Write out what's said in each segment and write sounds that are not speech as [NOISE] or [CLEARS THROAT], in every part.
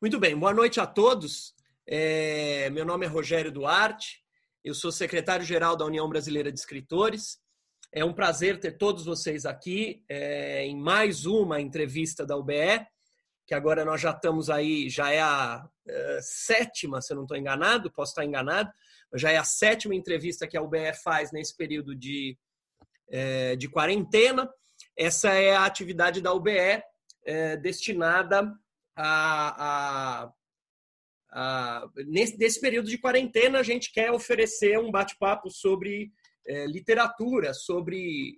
Muito bem, boa noite a todos. É, meu nome é Rogério Duarte, eu sou secretário-geral da União Brasileira de Escritores. É um prazer ter todos vocês aqui é, em mais uma entrevista da UBE, que agora nós já estamos aí, já é a é, sétima, se eu não estou enganado, posso estar enganado, já é a sétima entrevista que a UBE faz nesse período de, é, de quarentena. Essa é a atividade da UBE é, destinada a, a nesse, nesse período de quarentena, a gente quer oferecer um bate-papo sobre é, literatura, sobre,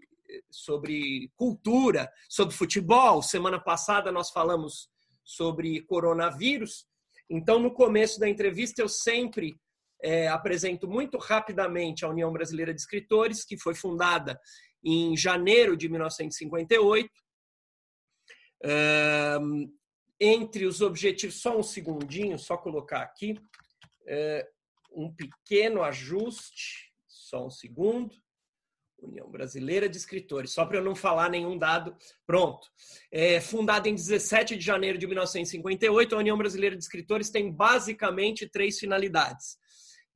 sobre cultura, sobre futebol. Semana passada nós falamos sobre coronavírus. Então, no começo da entrevista, eu sempre é, apresento muito rapidamente a União Brasileira de Escritores, que foi fundada em janeiro de 1958 entre os objetivos, só um segundinho, só colocar aqui, é, um pequeno ajuste, só um segundo. União Brasileira de Escritores, só para eu não falar nenhum dado. Pronto. É, fundada em 17 de janeiro de 1958, a União Brasileira de Escritores tem basicamente três finalidades: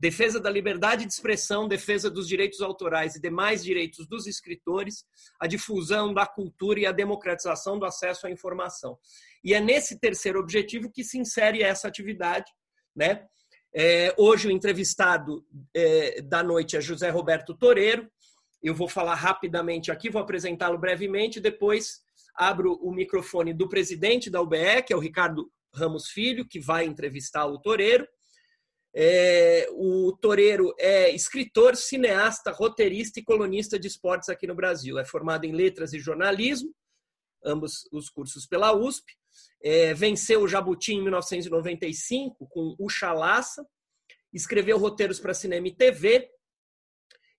defesa da liberdade de expressão, defesa dos direitos autorais e demais direitos dos escritores, a difusão da cultura e a democratização do acesso à informação. E é nesse terceiro objetivo que se insere essa atividade. Né? É, hoje o entrevistado é, da noite é José Roberto Toreiro. Eu vou falar rapidamente aqui, vou apresentá-lo brevemente, depois abro o microfone do presidente da UBE, que é o Ricardo Ramos Filho, que vai entrevistar o Toreiro. É, o Toreiro é escritor, cineasta, roteirista e colunista de esportes aqui no Brasil. É formado em letras e jornalismo, ambos os cursos pela USP. É, venceu o Jabuti em 1995 com o Chalaça. Escreveu roteiros para cinema e TV.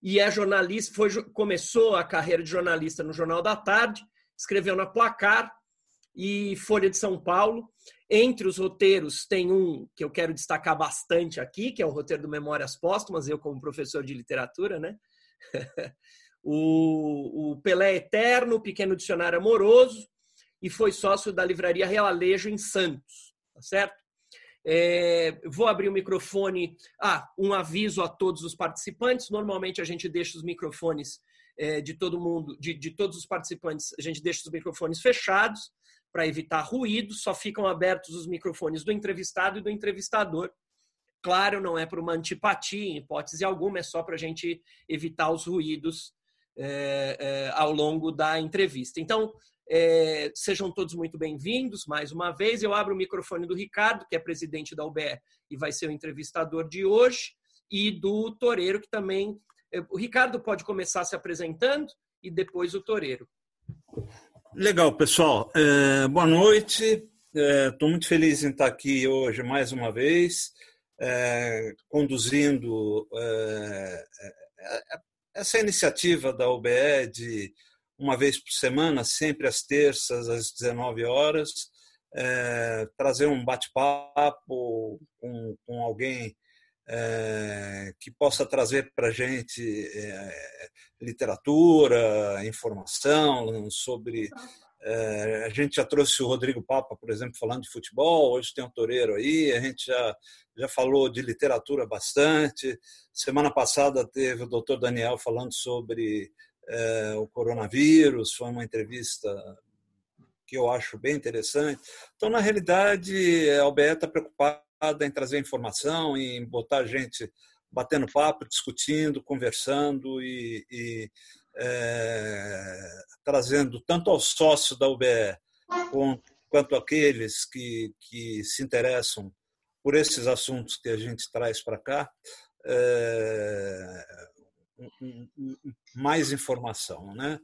E é jornalista, foi, começou a carreira de jornalista no Jornal da Tarde, escreveu na Placar e Folha de São Paulo. Entre os roteiros, tem um que eu quero destacar bastante aqui, que é o roteiro do Memórias Póstumas, eu como professor de literatura, né? [LAUGHS] o, o Pelé Eterno, Pequeno Dicionário Amoroso, e foi sócio da Livraria Realejo em Santos, tá certo? É, vou abrir o microfone. Ah, um aviso a todos os participantes. Normalmente a gente deixa os microfones é, de todo mundo, de, de todos os participantes, a gente deixa os microfones fechados para evitar ruído, só ficam abertos os microfones do entrevistado e do entrevistador. Claro, não é por uma antipatia, em hipótese alguma, é só para a gente evitar os ruídos é, é, ao longo da entrevista. Então, é, sejam todos muito bem-vindos mais uma vez. Eu abro o microfone do Ricardo, que é presidente da UBE e vai ser o entrevistador de hoje, e do Toreiro, que também. É, o Ricardo pode começar se apresentando e depois o Toreiro. Legal, pessoal. É, boa noite. Estou é, muito feliz em estar aqui hoje mais uma vez, é, conduzindo é, é, essa iniciativa da UBE de uma vez por semana, sempre às terças, às 19 horas, é, trazer um bate-papo com, com alguém é, que possa trazer para a gente é, literatura, informação sobre. É, a gente já trouxe o Rodrigo Papa, por exemplo, falando de futebol, hoje tem o Toreiro aí, a gente já, já falou de literatura bastante. Semana passada teve o doutor Daniel falando sobre o coronavírus, foi uma entrevista que eu acho bem interessante. Então, na realidade, a OBE está preocupada em trazer informação, em botar gente batendo papo, discutindo, conversando e, e é, trazendo tanto ao sócio da UBE quanto aqueles que, que se interessam por esses assuntos que a gente traz para cá, é, mais informação. Né?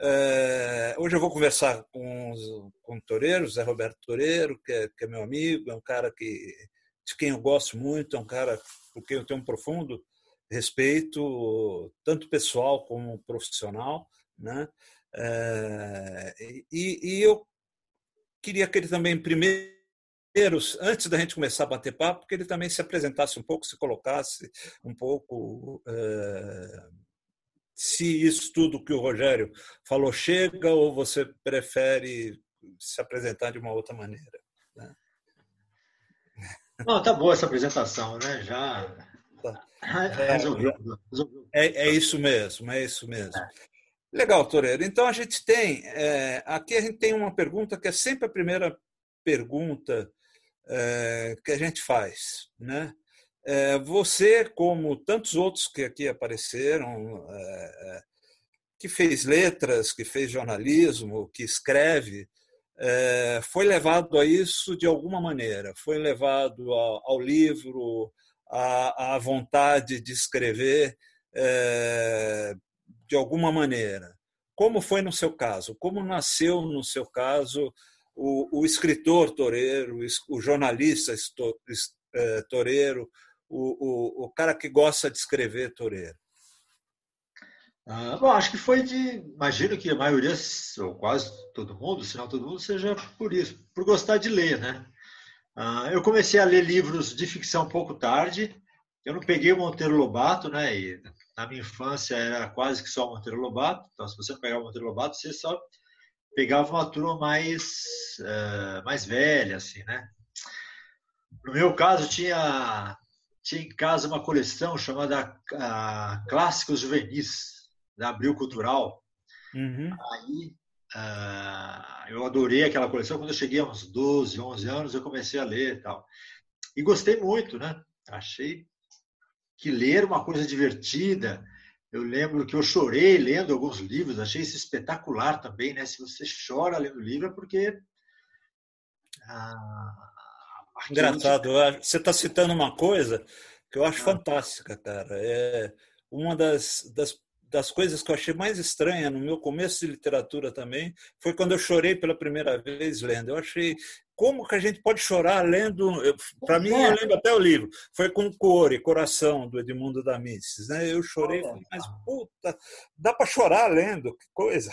É, hoje eu vou conversar com, com o Toreiro, Zé Roberto Toreiro, que é, que é meu amigo, é um cara que de quem eu gosto muito, é um cara por quem eu tenho um profundo respeito, tanto pessoal como profissional, né? É, e, e, eu queria que ele também primeiro, antes da gente começar a bater papo, que ele também se apresentasse um pouco, se colocasse um pouco é, se isso tudo que o Rogério falou chega ou você prefere se apresentar de uma outra maneira. Não, tá boa essa apresentação, né? Já tá. [LAUGHS] resolveu. É, é, é, isso mesmo, é isso mesmo. É. Legal, Toreiro. Então a gente tem é, aqui a gente tem uma pergunta que é sempre a primeira pergunta é, que a gente faz, né? É, você, como tantos outros que aqui apareceram, é, que fez letras, que fez jornalismo, que escreve, é, foi levado a isso de alguma maneira, foi levado ao, ao livro, à, vontade de escrever é, de alguma maneira. Como foi no seu caso? Como nasceu no seu caso o, o escritor toureiro, o jornalista é, toureiro, o, o, o cara que gosta de escrever toureiro? Ah, bom, acho que foi de. Imagino que a maioria, ou quase todo mundo, se não todo mundo, seja por isso, por gostar de ler, né? Ah, eu comecei a ler livros de ficção um pouco tarde. Eu não peguei o Monteiro Lobato, né? E na minha infância era quase que só Monteiro Lobato. Então, se você pegar o Monteiro Lobato, você só pegava uma turma mais, uh, mais velha, assim, né? No meu caso, tinha tinha em casa uma coleção chamada uh, Clássicos Juvenis, da Abril Cultural. Uhum. Aí uh, eu adorei aquela coleção. Quando eu cheguei a uns 12, 11 anos, eu comecei a ler e tal. E gostei muito, né? Achei que ler uma coisa divertida. Eu lembro que eu chorei lendo alguns livros, achei isso espetacular também, né? Se você chora lendo livro é porque. Ah, Engraçado. Você está citando uma coisa que eu acho ah. fantástica, cara. É uma das, das, das coisas que eu achei mais estranha no meu começo de literatura também foi quando eu chorei pela primeira vez lendo. Eu achei como que a gente pode chorar lendo? Para mim, eu lembro até o livro. Foi com Cor e Coração, do Edmundo da. Né? Eu chorei, mas puta, dá para chorar lendo, que coisa.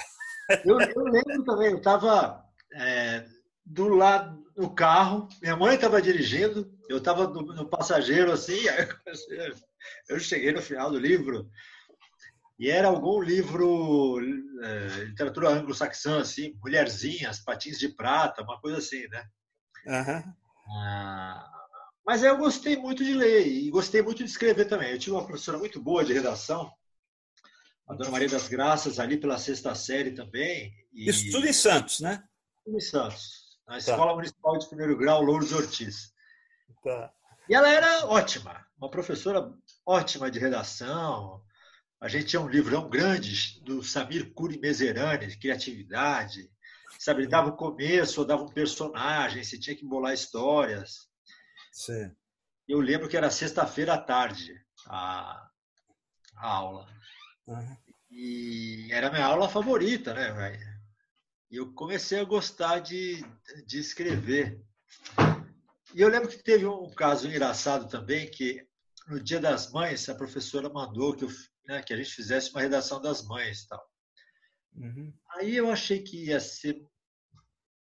Eu, eu lembro também, eu estava é, do lado do carro, minha mãe estava dirigindo, eu estava no, no, passageiro assim, [LAUGHS] eu cheguei no final do livro e era algum livro, é, literatura anglo-saxã, assim, Mulherzinhas, Patins de Prata, uma coisa assim, né? Uhum. Ah, mas eu gostei muito de ler e gostei muito de escrever também. Eu tive uma professora muito boa de redação, a Dona Maria das Graças, ali pela sexta série também. E... Isso tudo em Santos, né? Tudo em Santos na tá. Escola Municipal de Primeiro Grau Louros Ortiz. Tá. E ela era ótima, uma professora ótima de redação. A gente tinha um livrão grande do Samir Curi Meserani, de criatividade. Sabe, ele dava o começo, ou dava um personagem, você tinha que embolar histórias. Sim. Eu lembro que era sexta-feira à tarde a, a aula. Uhum. E era a minha aula favorita, né, velho? E eu comecei a gostar de, de escrever. E eu lembro que teve um caso engraçado também, que no Dia das Mães, a professora mandou que, eu, né, que a gente fizesse uma redação das mães tal. Uhum. Aí eu achei que ia ser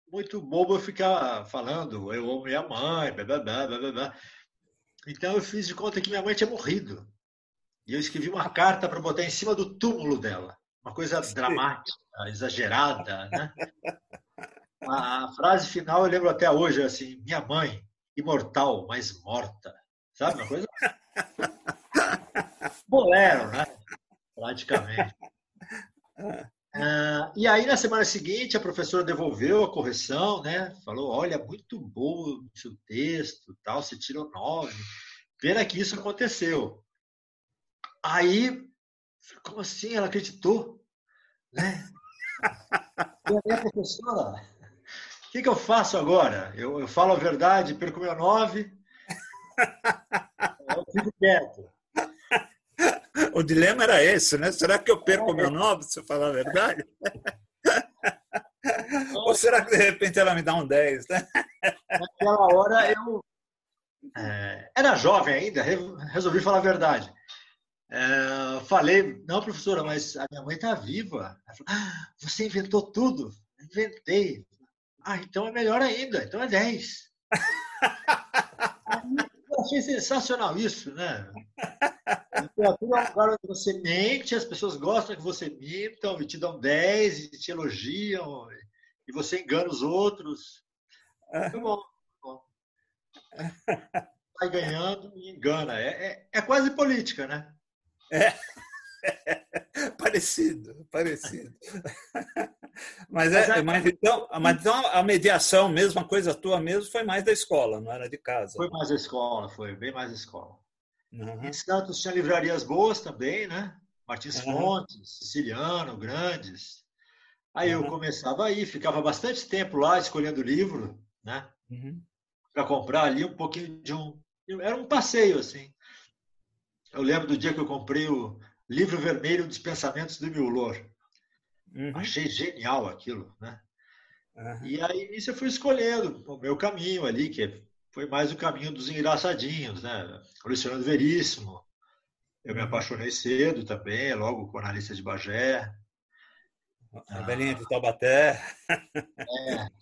muito bobo eu ficar falando, eu amo minha mãe, blá, blá, blá, blá, blá. Então eu fiz de conta que minha mãe tinha morrido. E eu escrevi uma carta para botar em cima do túmulo dela. Uma coisa dramática exagerada, né? A, a frase final eu lembro até hoje, assim, minha mãe, imortal, mas morta. Sabe uma coisa? Bolero, né? Praticamente. [LAUGHS] Ah, e aí, na semana seguinte, a professora devolveu a correção, né? Falou: olha, muito bom o seu texto, tal, você tirou nove. Pena que isso aconteceu. Aí, como assim? Ela acreditou, né? [LAUGHS] E a minha professora, o que, que, eu faço agora? Eu, eu falo a verdade, perco meu nove, [LAUGHS] eu fico quieto. O dilema era esse, né? Será que eu perco é. meu nove se eu falar a verdade? Ou será que de repente ela me dá um 10, né? Naquela hora eu é, era jovem ainda, resolvi falar a verdade. É, falei, não, professora, mas a minha mãe está viva. Ela falou, ah, você inventou tudo? Inventei. Ah, então é melhor ainda, então é 10. [LAUGHS] Achei sensacional isso, né? A literatura é um lugar onde você mente, as pessoas gostam que você minta, e te dão 10, e te elogiam, e você engana os outros. Muito bom. Muito bom. [LAUGHS] sai ganhando e engana. É, é, é quase política, né? É. [LAUGHS] parecido, parecido. [LAUGHS] mas, é, é, mas, então, mas então a mediação, mesma coisa tua mesmo, foi mais da escola, não era de casa. Foi mais da escola, foi bem mais da escola. Uhum. Em Santos tinha livrarias boas também, né? Martins uhum. Fontes, Siciliano, Grandes. Aí uhum. eu começava aí, ficava bastante tempo lá escolhendo livro, né? Uhum. Para comprar ali um pouquinho de um. Era um passeio, assim. Eu lembro do dia que eu comprei o livro vermelho dos pensamentos do Milor. Uhum. Achei genial aquilo, né? Uhum. E aí nisso eu fui escolhendo o meu caminho ali, que foi mais o caminho dos engraçadinhos, né? Luciano Veríssimo. Eu me uhum. apaixonei cedo também, logo com a analista de Bagé. A ah, velhinha de Taubaté. É. [LAUGHS]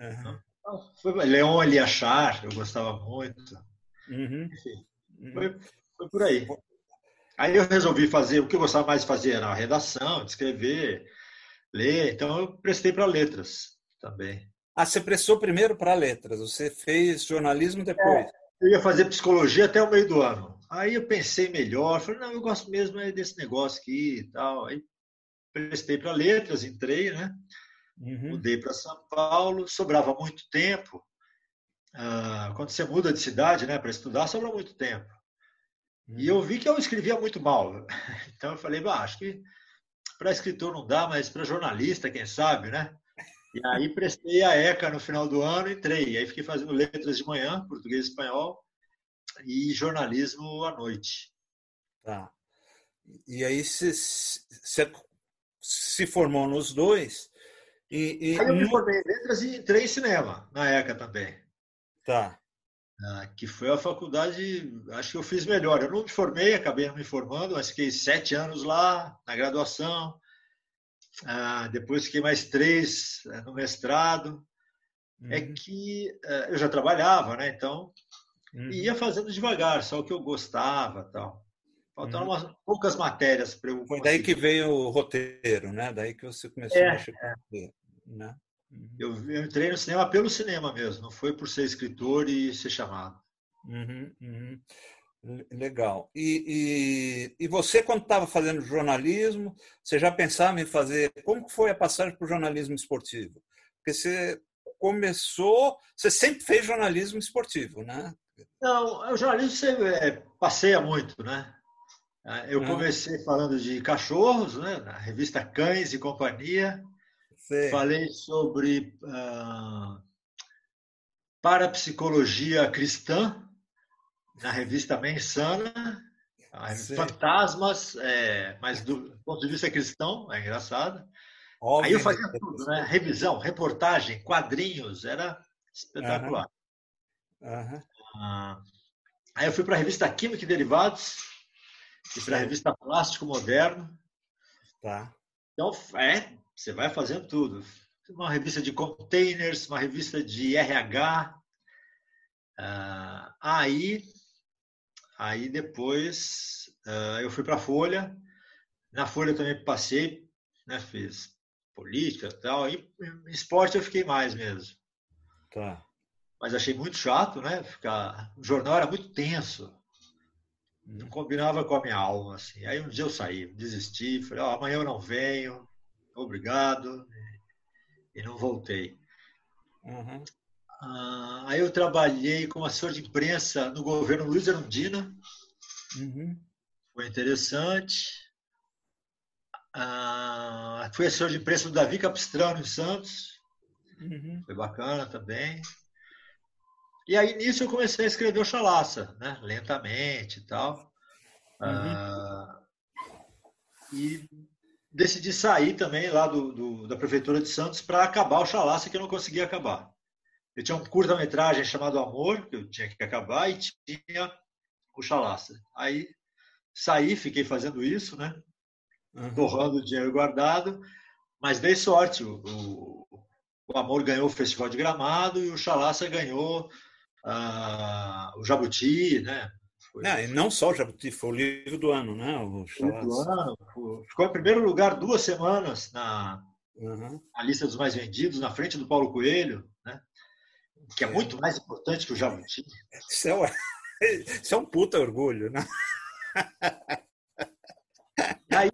Uhum. Foi Leon Eliachar, eu gostava muito. Uhum. Enfim, uhum. foi, foi por aí. Aí eu resolvi fazer, o que eu gostava mais de fazer era a redação, de escrever, ler. Então eu prestei para letras também. Ah, você prestou primeiro para letras, você fez jornalismo depois? É, eu ia fazer psicologia até o meio do ano. Aí eu pensei melhor, falei, não, eu gosto mesmo desse negócio aqui e tal. Aí prestei para letras, entrei, né? Uhum. Mudei para São Paulo, sobrava muito tempo. Ah, quando você muda de cidade, né, para estudar, sobra muito tempo. E eu vi que eu escrevia muito mal. [LAUGHS] Então eu falei, bah, acho que para escritor não dá, mas para jornalista, quem sabe, né? E aí prestei a ECA no final do ano, entrei. E aí fiquei fazendo letras de manhã, português e espanhol, e jornalismo à noite. Tá. E aí você se formou nos dois. E, e... Aí eu me formei em letras e entrei em cinema, na ECA também. Tá. Ah, que foi a faculdade, acho que eu fiz melhor. Eu não me formei, acabei não me formando, mas fiquei sete anos lá, na graduação. Ah, depois fiquei mais três eh, no mestrado. É uhum. É que eh, eu já trabalhava, né? Então, uhum. ia fazendo devagar, só o que eu gostava tal. Faltaram uhum. umas poucas matérias para eu. Foi daí que veio o roteiro, né? Daí que você começou é, a mexer com é. o roteiro, né? Uhum. Eu, eu, entrei no cinema pelo cinema mesmo, não foi por ser escritor e ser chamado. Uhum, uhum. Legal. E, e, e, você, quando estava fazendo jornalismo, você já pensava em fazer. Como foi a passagem para o jornalismo esportivo? Porque você começou. Você sempre fez jornalismo esportivo, né? Não, o jornalismo você é, passeia muito, né? Ah, eu comecei falando de cachorros, né? Na revista Cães e Companhia. Sim. Falei sobre uh, parapsicologia cristã na revista Mensana. Fantasmas, é, mas do ponto de vista cristão, é engraçado. Óbvio. Aí eu fazia tudo, né? Revisão, reportagem, quadrinhos, era espetacular. Uhum. Uhum. Ah, aí eu fui para a revista Química e Derivados e para a revista Plástico Moderno. Tá. Então, é, você vai fazendo tudo. Uma revista de containers, uma revista de RH. Ah, aí Aí depois uh, eu fui para a Folha. Na Folha também passei, né, fiz política e tal. E esporte eu fiquei mais mesmo. Tá. Mas achei muito chato, né? Ficar... O jornal era muito tenso. Não combinava com a minha alma, assim. Aí um dia eu saí, desisti, falei, oh, amanhã eu não venho, obrigado. E não voltei. Uhum. Ah, aí eu trabalhei como assessor de imprensa no governo Luiz Arundina. Uhum. Foi interessante. Ah, fui assessor de imprensa do Davi Capistrano em Santos. Uhum. Foi bacana também. E aí, nisso, eu comecei a escrever o Chalaça, né? lentamente e tal. Uhum. Ah, e decidi sair também lá do, do da Prefeitura de Santos para acabar o Chalaça, que eu não conseguia acabar. Eu tinha um curta-metragem chamado Amor, que eu tinha que acabar, e tinha o Chalaça. Aí saí, fiquei fazendo isso, né? Uhum. Torrando dinheiro guardado, mas dei sorte. O, o, o, Amor ganhou o Festival de Gramado e o Chalaça ganhou uh, o Jabuti, né? Foi, não, e não só o Jabuti, foi o livro do ano, né? O livro do ano. Ficou em primeiro lugar duas semanas na, uhum. na lista dos mais vendidos, na frente do Paulo Coelho, né? que é, é muito mais importante que o Jabuti. Isso é, um, [LAUGHS] isso é um puta orgulho, né? aí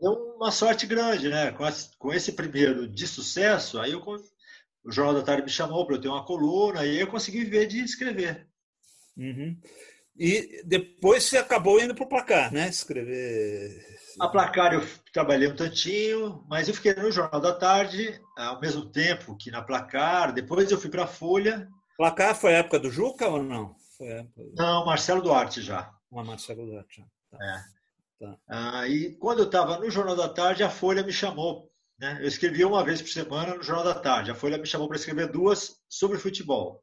deu uma sorte grande, né? Com esse primeiro de sucesso, aí eu, o Jornal da Tarde me chamou para eu ter uma coluna e eu consegui viver de escrever. Uhum. E depois você acabou indo para o placar, né? Escrever. A placar eu trabalhei um tantinho, mas eu fiquei no Jornal da Tarde ao mesmo tempo que na placar. Depois eu fui para a Folha. Placar foi a época do Juca ou não? Época... Não, Marcelo Duarte já. Ah, Marcelo Duarte. Tá. É. Tá. Ah, e quando eu estava no Jornal da Tarde, a Folha me chamou. Né? Eu escrevia uma vez por semana no Jornal da Tarde. A Folha me chamou para escrever duas sobre futebol.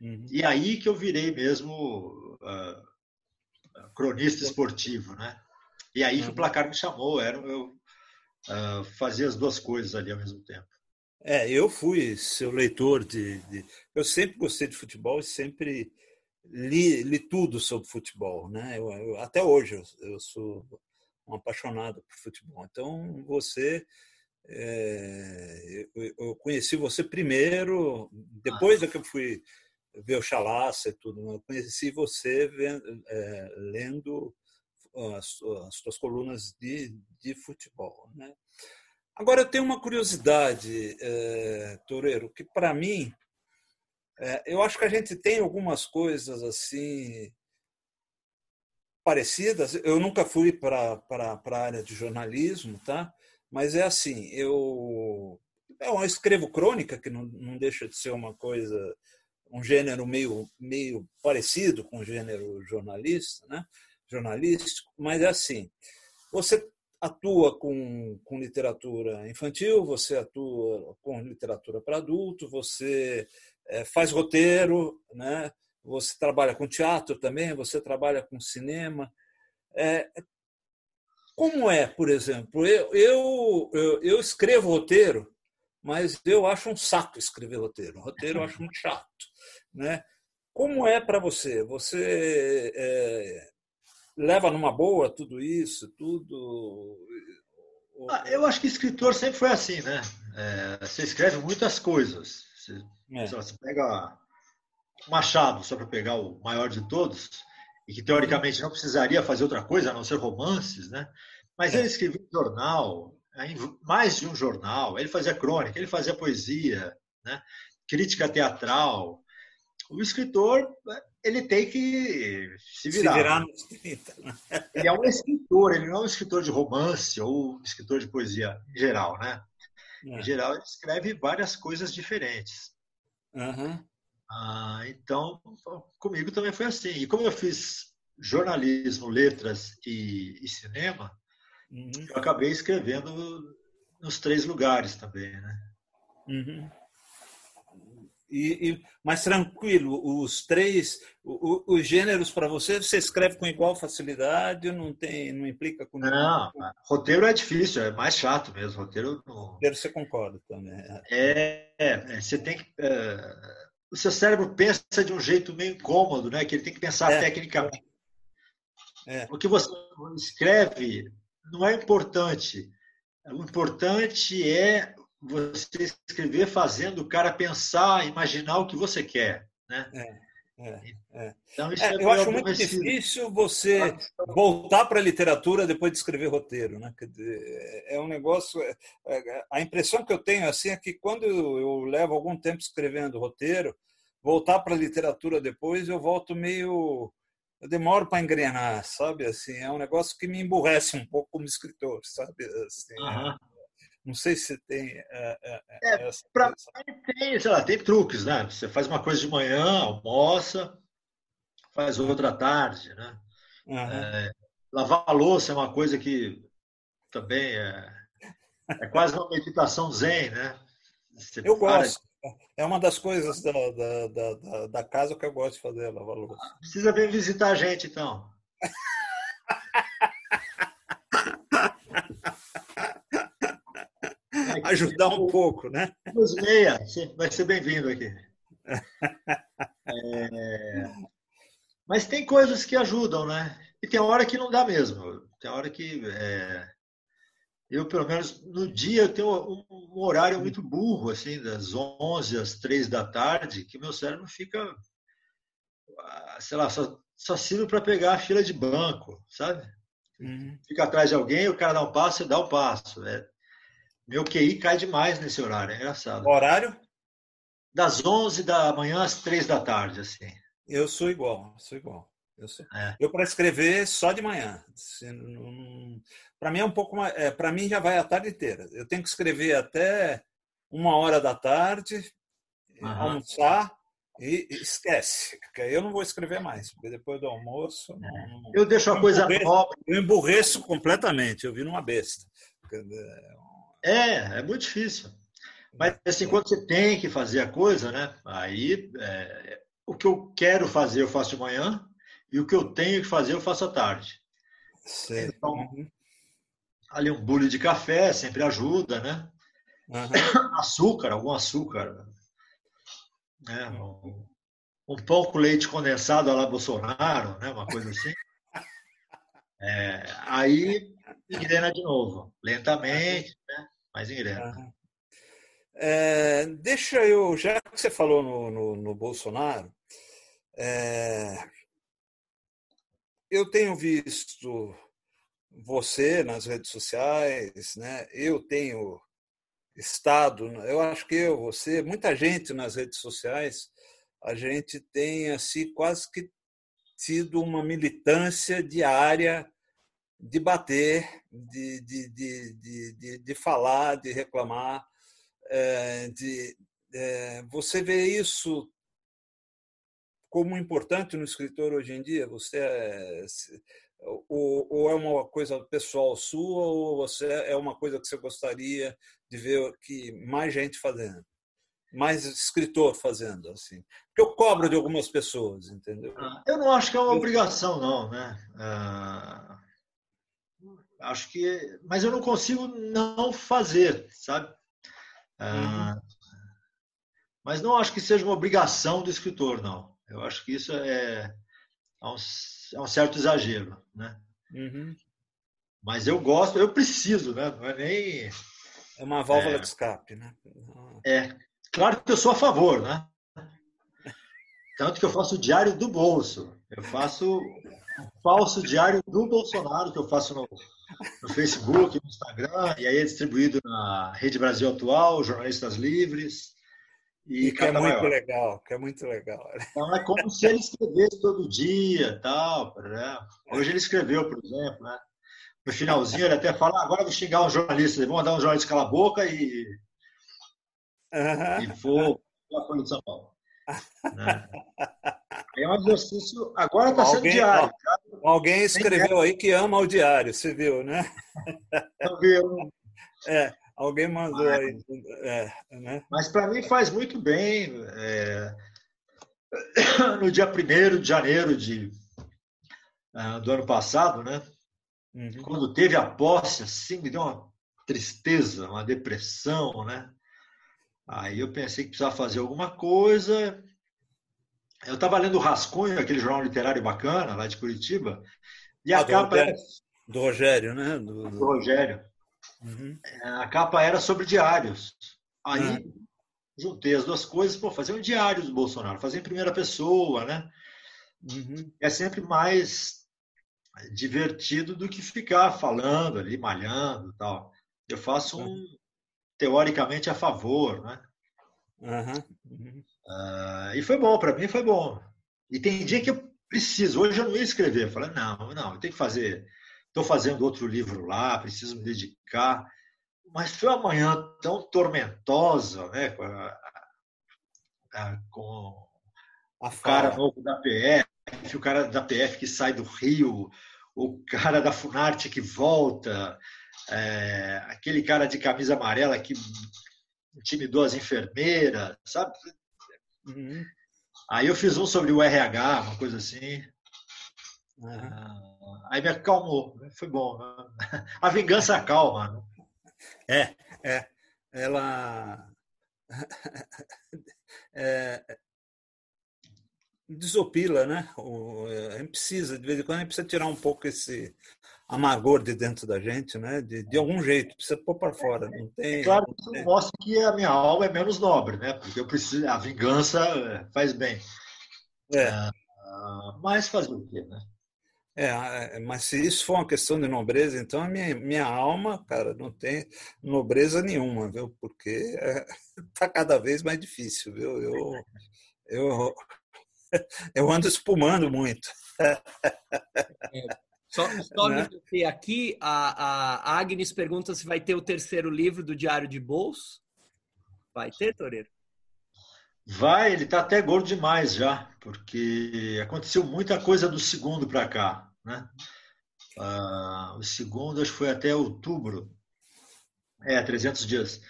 Uhum. E aí que eu virei mesmo uh, cronista esportivo, né? E aí que o uhum. placar me chamou. Era eu uh, fazia as duas coisas ali ao mesmo tempo. É, eu fui seu leitor de, de, Eu sempre gostei de futebol e sempre li, li tudo sobre futebol, né? Eu, eu, até hoje eu, eu, sou um apaixonado por futebol. Então você, é, eu, eu, conheci você primeiro, depois ah. é que eu fui ver o Chalaça e tudo. Eu conheci você vendo, é, lendo as, as suas colunas de, de futebol, né? Agora eu tenho uma curiosidade, é, que para mim é, eu acho que a gente tem algumas coisas assim parecidas. Eu nunca fui para a área de jornalismo, tá? Mas é assim, eu, eu escrevo crônica, que não, não deixa de ser uma coisa, um gênero meio, meio parecido com o gênero jornalista, né? jornalístico, mas é assim, você atua com, com literatura infantil, você atua com literatura para adulto, você é, faz roteiro, né? você trabalha com teatro também, você trabalha com cinema. É, como é, por exemplo? Eu, eu, eu, eu, escrevo roteiro, mas eu acho um saco escrever roteiro. Roteiro eu acho muito chato. Né? Como é para você? Você é, leva numa boa tudo isso, tudo? Ah, eu acho que escritor sempre foi assim, né? É, você escreve muitas coisas. Você, é. você pega Machado, só para pegar o maior de todos, e que teoricamente não precisaria fazer outra coisa a não ser romances, né? Mas é. ele escrevia um jornal, mais de um jornal, ele fazia crônica, ele fazia poesia, né? crítica teatral. O escritor, ele tem que se virar. Se virar nos 30. Né? [LAUGHS] Ele é um escritor, ele não é um escritor de romance ou um escritor de poesia em geral, né? É. Em geral, ele escreve várias coisas diferentes. Uhum. Ah, então, comigo também foi assim. E como eu fiz jornalismo, letras e, e cinema, uhum. eu acabei escrevendo nos três lugares também, né? Uhum. E, e, mais tranquilo, os três, os, os gêneros para você, você escreve com igual facilidade, não tem, não implica com Não, roteiro é difícil, é mais chato mesmo. Roteiro, não... roteiro você concorda também. É, é você tem que é, o seu cérebro pensa de um jeito meio incômodo, né? Que ele tem que pensar é. tecnicamente. É. O que você escreve não é importante. O importante é você escrever fazendo o cara pensar, imaginar o que você quer. Né? É, é, é. Então, isso é, é eu acho muito difícil você voltar para a literatura depois de escrever roteiro. Né? É um negócio. É, é, a impressão que eu tenho assim é que quando eu levo algum tempo escrevendo roteiro, voltar para a literatura depois, eu volto meio. Eu demoro para engrenar, sabe? Assim, é um negócio que me emburrece um pouco como escritor, sabe? Assim, uhum. Não sei se tem. É, é, é, pra, tem, sei lá, tem truques, né? Você faz uma coisa de manhã, almoça, faz outra à tarde, né? Uhum. É, lavar a louça é uma coisa que também é, é quase uma meditação zen, né? Você eu gosto. É uma das coisas da, da, da, da, casa que eu gosto de fazer, lavar louça. Precisa vir visitar a gente, então. [LAUGHS] ajudar um pouco, né? Os meia, vai ser bem-vindo aqui. [LAUGHS] É... Mas tem coisas que ajudam, né? E tem hora que não dá mesmo. Tem hora que é... eu, pelo menos no dia, eu tenho um, horário muito burro, assim, das 11 às 3 da tarde, que meu cérebro fica, ah, sei lá, só, só para pegar a fila de banco, sabe? Uhum. Fica atrás de alguém, o cara dá um passo, e dá o um passo. É, meu QI cai demais nesse horário, é engraçado. horário? Das 11 da manhã às 3 da tarde, assim. Eu sou igual, sou igual. Eu, é. eu para escrever só de manhã. Para mim é um pouco mais. É, para mim já vai a tarde inteira. Eu tenho que escrever até uma hora da tarde, uhum. almoçar e esquece. Porque eu não vou escrever mais, porque depois do almoço. Não, é. eu deixo a coisa nova. Eu emburreço completamente, eu vi numa besta. É, é muito difícil. Mas assim, quando você tem que fazer a coisa, né? Aí é, o que eu quero fazer eu faço de manhã e o que eu tenho que fazer eu faço à tarde. Certo. Então, uhum. ali um bule de café sempre ajuda, né? Uhum. [COUGHS] Açúcar, algum açúcar. Né? Um, um, pão com leite condensado a lá Bolsonaro, né? uma coisa assim. [LAUGHS] É, aí engrena de novo, lentamente, né? Mas engrena. Uhum. É, deixa eu, já que você falou no, no, no Bolsonaro, é, eu tenho visto você nas redes sociais, né? eu tenho estado, eu acho que eu, você, muita gente nas redes sociais, a gente tem assim quase que tido uma militância diária de bater, de, de, de, de, de falar, de reclamar é, de, é, você vê isso como importante no escritor hoje em dia? Você é, ou, ou, é uma coisa pessoal sua ou você é uma coisa que você gostaria de ver que mais gente fazendo, mais escritor fazendo assim? Porque eu cobro de algumas pessoas, entendeu? Ah, eu não acho que é uma obrigação, não, né? Ah, acho que, mas eu não consigo não fazer, sabe? Uhum. Mas não acho que seja uma obrigação do escritor, não. Eu acho que isso é, é, um, é um certo exagero, né? Uhum. Mas eu gosto, eu preciso, né? Não é nem. É uma válvula é, de escape, né? É. Claro que eu sou a favor, né? Tanto que eu faço o diário do bolso. Eu faço o falso diário do Bolsonaro, que eu faço no, no Facebook, no Instagram, e aí é distribuído na Rede Brasil Atual, Jornalistas Livres. E, e que é muito legal, que é muito legal. Então é como se ele escrevesse todo dia, tal. Né? Hoje ele escreveu, por exemplo, né? No finalzinho ele até fala, ah, agora vou xingar um jornalista, vou mandar um jornalista calar a boca e uhum. e vou a Folha de São Paulo. Né? É um exercício. Agora está sendo diário. Tá? Alguém escreveu aí que ama o diário, você viu, né? Eu vi. É, alguém mandou mas, aí. É, né? Mas para mim faz muito bem. É, no dia 1 de janeiro de, uh, do ano passado, né? Uhum. Quando teve a posse, assim, me deu uma tristeza, uma depressão, né? Aí eu pensei que precisava fazer alguma coisa eu estava lendo o Rascunho, aquele jornal literário bacana lá de Curitiba, e a ah, capa do era... do Rogério, né? Do, do... Rogério. Uhum. É, a capa era sobre diários. Aí uhum. juntei as duas coisas, pô, fazer um diário do Bolsonaro, fazer em primeira pessoa, né? Uhum. É sempre mais divertido do que ficar falando ali, malhando tal. Eu faço um, teoricamente, a favor, né? Uhum. Uh, e foi bom, para mim foi bom. E tem dia que eu preciso, hoje eu não ia escrever. Eu falei, não, não, eu tenho que fazer. Estou fazendo outro livro lá, preciso me dedicar. Mas foi uma manhã tão tormentosa, né? Com, a, a, com a o cara novo da PF, o cara da PF que sai do Rio, o cara da Funarte que volta, é, aquele cara de camisa amarela que intimidou as enfermeiras, sabe? Uhum. Aí eu fiz um sobre o RH, uma coisa assim. Uhum. Aí me acalmou, né? foi bom. Né? [LAUGHS] A vingança acalma. Né? É, é. Ela [LAUGHS] é, desopila, né? A gente precisa, de vez em quando, a gente precisa tirar um pouco esse amargor de dentro da gente, né? De, de algum jeito, precisa pôr para fora. Não tem, é claro que isso mostra que a minha alma é menos nobre, né? Porque eu preciso, a vingança é, faz bem. É. Uh, mas fazer o quê, né? É, mas se isso for uma questão de nobreza, então a minha, minha alma, cara, não tem nobreza nenhuma, viu? Porque está é, [LAUGHS] cada vez mais difícil, viu? Eu, eu, [LAUGHS] eu ando espumando muito. É, só, só né? me aqui, a, a Agnes pergunta se vai ter o terceiro livro do Diário de Bolso. Vai ter, Toreiro? Vai, ele está até gordo demais já, porque aconteceu muita coisa do segundo para cá. Né? Ah, o segundo, acho que foi até outubro. É, 300 dias.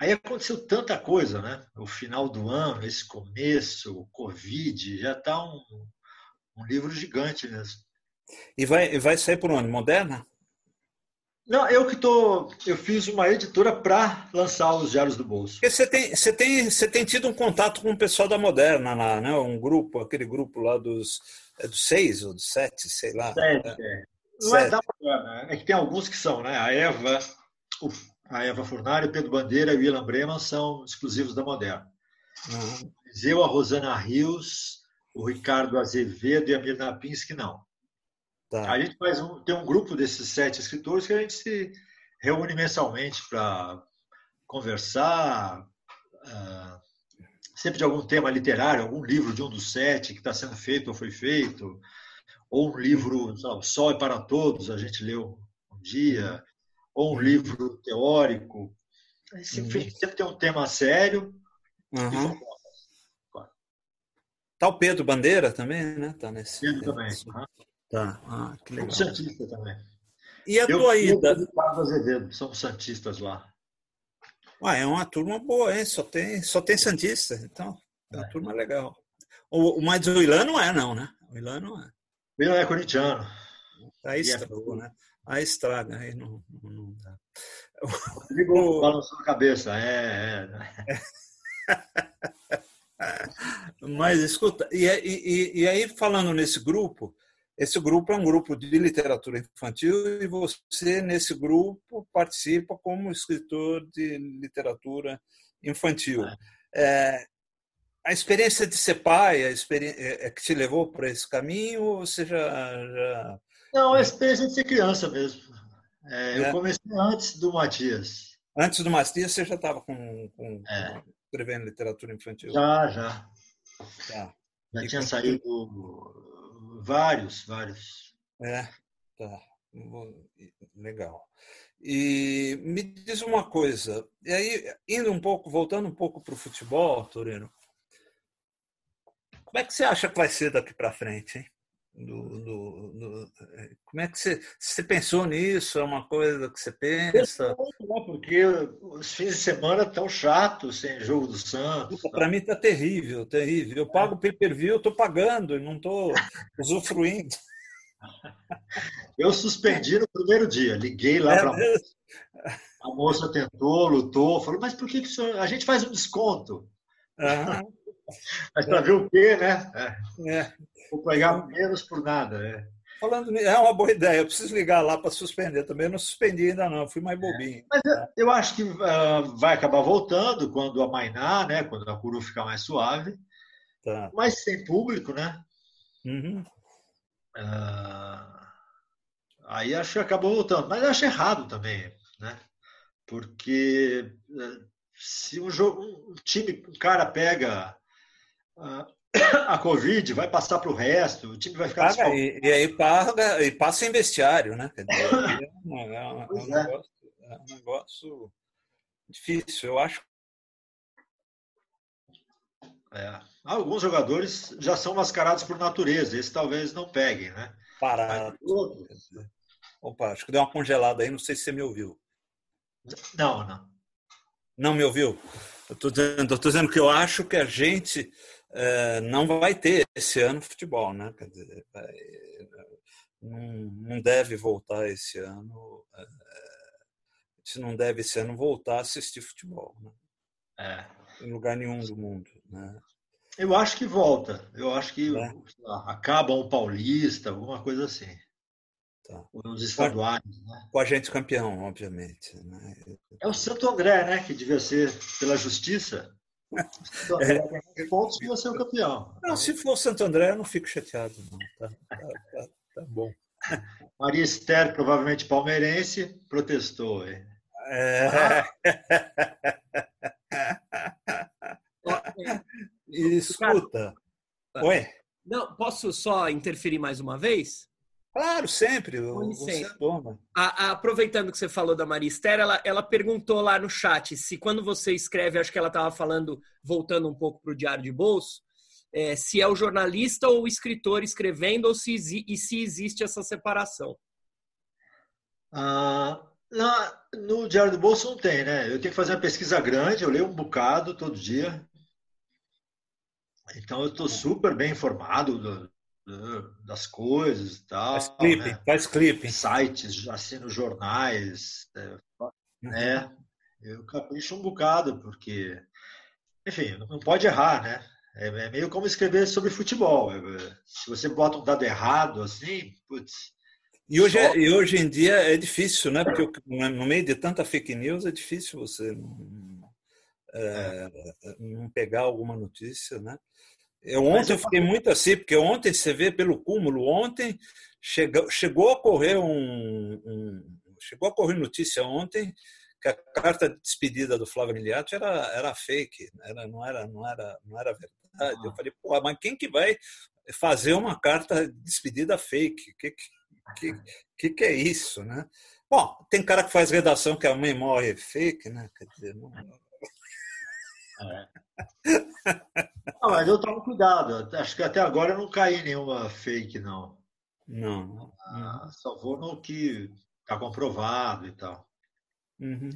Aí aconteceu tanta coisa, né? O final do ano, esse começo, o Covid, já está um, um livro gigante mesmo. E vai, vai sair por onde? Moderna? Não, eu que tô, eu fiz uma editora para lançar os diários do bolso. Porque você tem, você tem, você tem tido um contato com o pessoal da Moderna lá, né? Um grupo, aquele grupo lá dos, é dos seis ou dos sete, sei lá. Sete, é. é. Não é da Moderna, é que tem alguns que são, né? A Eva, a Eva Furnário, Pedro Bandeira e o Ilan Breman são exclusivos da Moderna. Uhum. Eu, a Rosana Rios, o Ricardo Azevedo e a Mirna Pinsky não. Tá. A gente faz um, tem um grupo desses sete escritores que a gente se reúne mensalmente para conversar, uh, sempre de algum tema literário, algum livro de um dos sete que está sendo feito ou foi feito, ou um livro, lá, O Sol é para Todos, a gente leu um dia, ou um livro teórico. Sempre, uhum. sempre tem um tema sério. Uhum. Tá o Pedro Bandeira também, né? Tá nesse. Pedro também. Uhum. Tá, ah, que legal. Santista também. E a eu, tua ida? Eu Azevedo, somos Santistas lá. Ah, é uma turma boa, hein? Só tem, só tem Santista, então é uma é. turma legal. O, o, mas o Ilan não é, não, né? O Ilan não é. O Ilan é corintiano. Aí é estragou, é... né? Aí estraga, aí não, não, não dá. O... [LAUGHS] Balançou a cabeça, é. é. [LAUGHS] Mas escuta, e, e, e aí falando nesse grupo, esse grupo é um grupo de literatura infantil e você, nesse grupo, participa como escritor de literatura infantil. É, a experiência de ser pai a experiência, é, é que te levou para esse caminho ou você já, já... Não, a experiência de ser criança mesmo. É, eu é. comecei antes do Matias. Antes do Matias você já estava com, com, é. escrevendo literatura infantil? Já, já. Tá. Já e tinha saído Vários, vários. É, tá. Legal. E me diz uma coisa, e aí, indo um pouco, voltando um pouco para o futebol, Torino, como é que você acha que vai ser daqui para frente, hein? Do, do, do, como é que você, você pensou nisso? É uma coisa que você pensa? Muito, né? Porque os fins de semana estão chatos sem jogo do Santos. Para mim está terrível, terrível. Eu pago pay per view, estou pagando e não estou usufruindo. Eu suspendi no primeiro dia, liguei lá é para a moça. A moça tentou, lutou, falou: Mas por que, que senhor... a gente faz um desconto? Uhum. [LAUGHS] Mas para ver o quê, né? É. é. Vou pegar menos por nada. É. Falando é uma boa ideia. Eu preciso ligar lá para suspender também. Eu não suspendi ainda não. Fui mais bobinho. É. Mas eu, acho que uh, vai acabar voltando quando amainar, né? Quando a curu ficar mais suave. Tá. Mas sem público, né? Uhum. Uh, aí acho que acabou voltando. Mas acho errado também, né? Porque uh, se um jogo, um time, um cara pega [COUGHS] a Covid vai passar para o resto, o time vai ficar. Paga, e, e, aí paga, e passa em vestiário, né? É, um, é, um, é, um negócio, é um negócio difícil, eu acho. É. Alguns jogadores já são mascarados por natureza, esse talvez não peguem, né? Parado. Opa, acho que deu uma congelada aí, não sei se você me ouviu. Não, não. Não me ouviu? Eu estou dizendo, dizendo que eu acho que a gente é, não vai ter esse ano futebol, né? Quer dizer, vai, não, não, deve voltar esse ano. É, a gente não deve esse ano voltar a assistir futebol, né? É. Em lugar nenhum do mundo, né? Eu acho que volta. Eu acho que é. lá, acaba um paulista, alguma coisa assim. Tá. Os estaduais, né? Com a gente campeão, obviamente. Né? É o Santo André, né? Que devia ser pela justiça. André é. pontos devia ser o campeão. Não, se for Santo André, eu não fico chateado. Não. Tá, tá, tá, tá bom. Maria Esther, provavelmente palmeirense, protestou. Hein? É. Escuta. Oi. Não, posso só interferir mais uma vez? Claro, sempre. Você a, a, aproveitando que você falou da Maria Esther, ela, ela perguntou lá no chat se quando você escreve, acho que ela estava falando, voltando um pouco para o Diário de Bolso, é, se é o jornalista ou o escritor escrevendo ou se, e se existe essa separação. Ah, na, no Diário do Bolso não tem, né? Eu tenho que fazer uma pesquisa grande, eu leio um bocado todo dia. Então eu estou super bem informado do, do, das coisas e tal. Faz clipe, né? faz clipe. Sites, assino jornais. É, né? Eu capricho um bocado, porque, enfim, não pode errar, né? É, é meio como escrever sobre futebol. É, se você bota um dado errado, assim, putz. E hoje, é, e hoje em dia é difícil, né? Porque no meio de tanta fake news é difícil você não, é, não pegar alguma notícia, né? Eu ontem eu fiquei muito assim, porque ontem você vê pelo cúmulo, ontem chegou, chegou a correr um, um, chegou a correr notícia ontem que a carta de despedida do Flávio Miliati era, era fake, era, não, era, não, era, não era verdade. Eu falei, pô, mas quem que vai fazer uma carta de despedida fake? Que que, que, que é isso, né? Bom, tem cara que faz redação que a mãe morre fake, né? Quer dizer, não... É. Não, mas eu tomo cuidado. Acho que até agora eu não caí em nenhuma fake, não. Não. Ah, só vou no que está comprovado e tal. Uhum.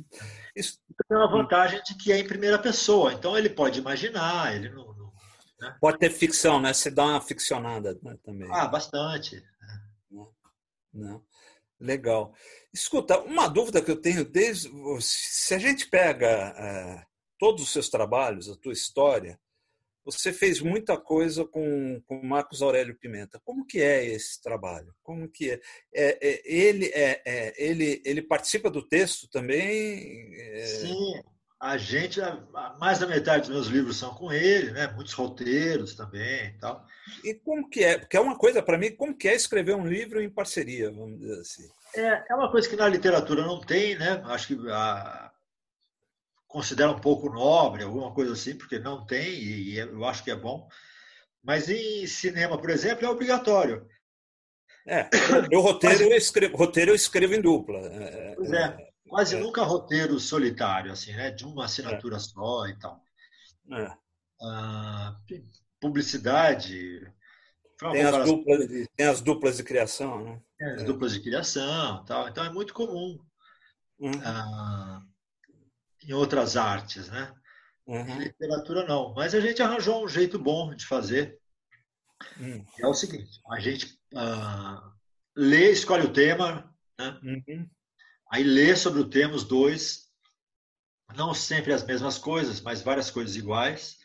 Isso tem uma vantagem de que é em primeira pessoa, então ele pode imaginar, ele não. não né? Pode ter ficção, né? Você dá uma ficcionada né, também. Ah, bastante. Não. não. Legal. Escuta, uma dúvida que eu tenho desde. Se a gente pega é, todos os seus trabalhos, a tua história, você fez muita coisa com, com Marcos Aurélio Pimenta. Como que é esse trabalho? Como que é? é, é ele, é, é, ele, ele participa do texto também? É? Sim, a gente, mais da metade dos meus livros são com ele, né? Muitos roteiros também, e tal. E como que é? Porque é uma coisa para mim, como que é escrever um livro em parceria, vamos dizer assim? É, é uma coisa que na literatura não tem, né? Acho que a, considera um pouco nobre, alguma coisa assim, porque não tem, e eu acho que é bom. Mas em cinema, por exemplo, é obrigatório. É, o roteiro, eu escrevo, roteiro eu escrevo em dupla. É, é, pois é, quase é. nunca roteiro solitário, assim, né? De uma assinatura é. só e tal. É. Ah, publicidade. Tem as, duplas, de... tem as duplas de criação, né? Tem as duplas de criação tal. Então é muito comum. Uhum. Ah, em outras artes, né? Uhum. Em literatura não. Mas a gente arranjou um jeito bom de fazer. Uhum. É o seguinte: a gente uh, lê, escolhe o tema, né? Uhum. aí lê sobre o tema os dois, não sempre as mesmas coisas, mas várias coisas iguais.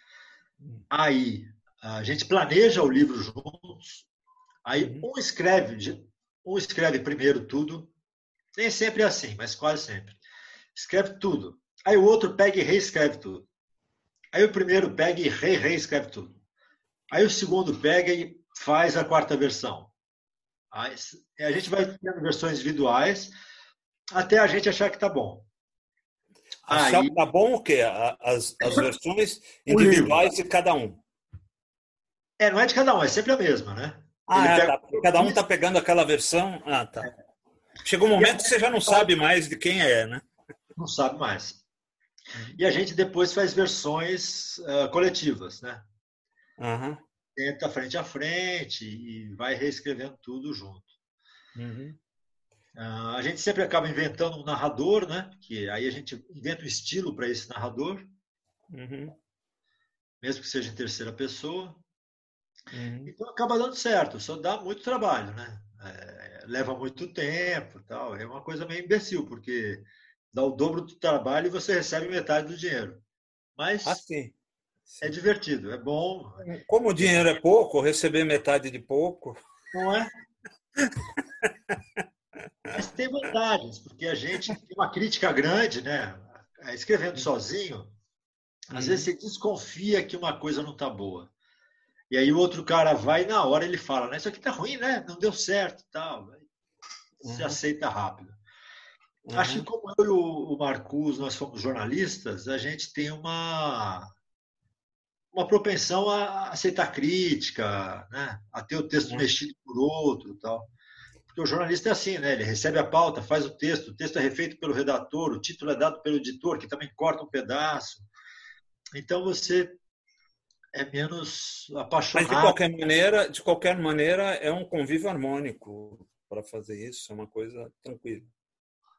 Uhum. Aí a gente planeja o livro juntos. Aí uhum. um escreve, um escreve primeiro tudo. Nem sempre é assim, mas quase sempre. Escreve tudo. Aí o outro pega e reescreve tudo. Aí o primeiro pega e re reescreve tudo. Aí o segundo pega e faz a quarta versão. Aí a gente vai tendo versões individuais até a gente achar que está bom. Achar que está bom o quê? As, as [LAUGHS] versões individuais de cada um. É, não é de cada um, é sempre a mesma, né? Ah, é, tá. Cada um está pegando aquela versão. Ah, tá. Chega um momento que você já não sabe mais de quem é, né? Não sabe mais. E a gente depois faz versões uh, coletivas, né? Uhum. Tenta frente a frente e vai reescrevendo tudo junto. Uhum. Uh, a gente sempre acaba inventando um narrador, né? Que aí a gente inventa um estilo para esse narrador, uhum. mesmo que seja em terceira pessoa. Uhum. Então acaba dando certo, só dá muito trabalho, né? É, leva muito tempo, tal. É uma coisa meio imbecil, porque dá o dobro do trabalho e você recebe metade do dinheiro. Mas ah, sim. é divertido, é bom. Como o dinheiro é pouco, receber metade de pouco. Não é? Mas tem vantagens, porque a gente tem uma crítica grande, né? É, escrevendo sozinho, às vezes você desconfia que uma coisa não está boa. E aí o outro cara vai e na hora ele fala, né? Isso aqui tá ruim, né? Não deu certo tal. Você uhum. aceita rápido. Uhum. Acho que como eu e o Marcus, nós somos jornalistas, a gente tem uma uma propensão a aceitar crítica, né? a ter o texto uhum. mexido por outro tal. Porque o jornalista é assim, né? Ele recebe a pauta, faz o texto, o texto é refeito pelo redator, o título é dado pelo editor, que também corta um pedaço. Então você é menos apaixonado. Mas de qualquer maneira, de qualquer maneira, é um convívio harmônico para fazer isso, é uma coisa tranquila.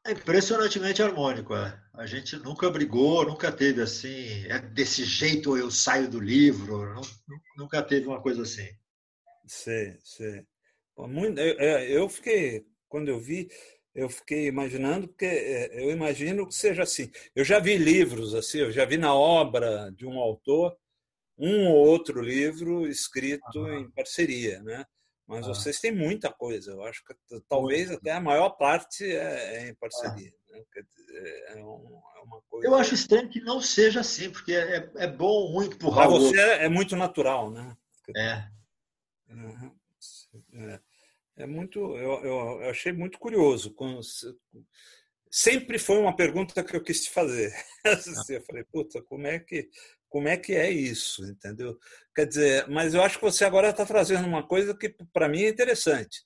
É impressionantemente harmônico. É. A gente nunca brigou, nunca teve assim, é desse jeito eu saio do livro, nunca teve uma coisa assim. Sim, sim. Muito, eu fiquei, quando eu vi, eu fiquei imaginando, porque é, eu imagino que seja assim. Eu já vi livros assim, eu já vi na obra de um autor um ou outro livro escrito uhum. em parceria, né? Mas uhum. vocês têm muita coisa. Eu acho que talvez até a maior parte é, é em parceria. Né? É, um, é, uma coisa... Eu acho estranho que não seja assim, porque é, é bom, ruim empurrar. Para você é muito natural, né? É. É, é muito. Eu, eu, eu, achei muito curioso. Sempre foi uma pergunta que eu quis te fazer. [LAUGHS] Eu falei, puta, como é que como é que é isso, entendeu? Quer dizer, mas eu acho que você agora está trazendo uma coisa que para mim é interessante.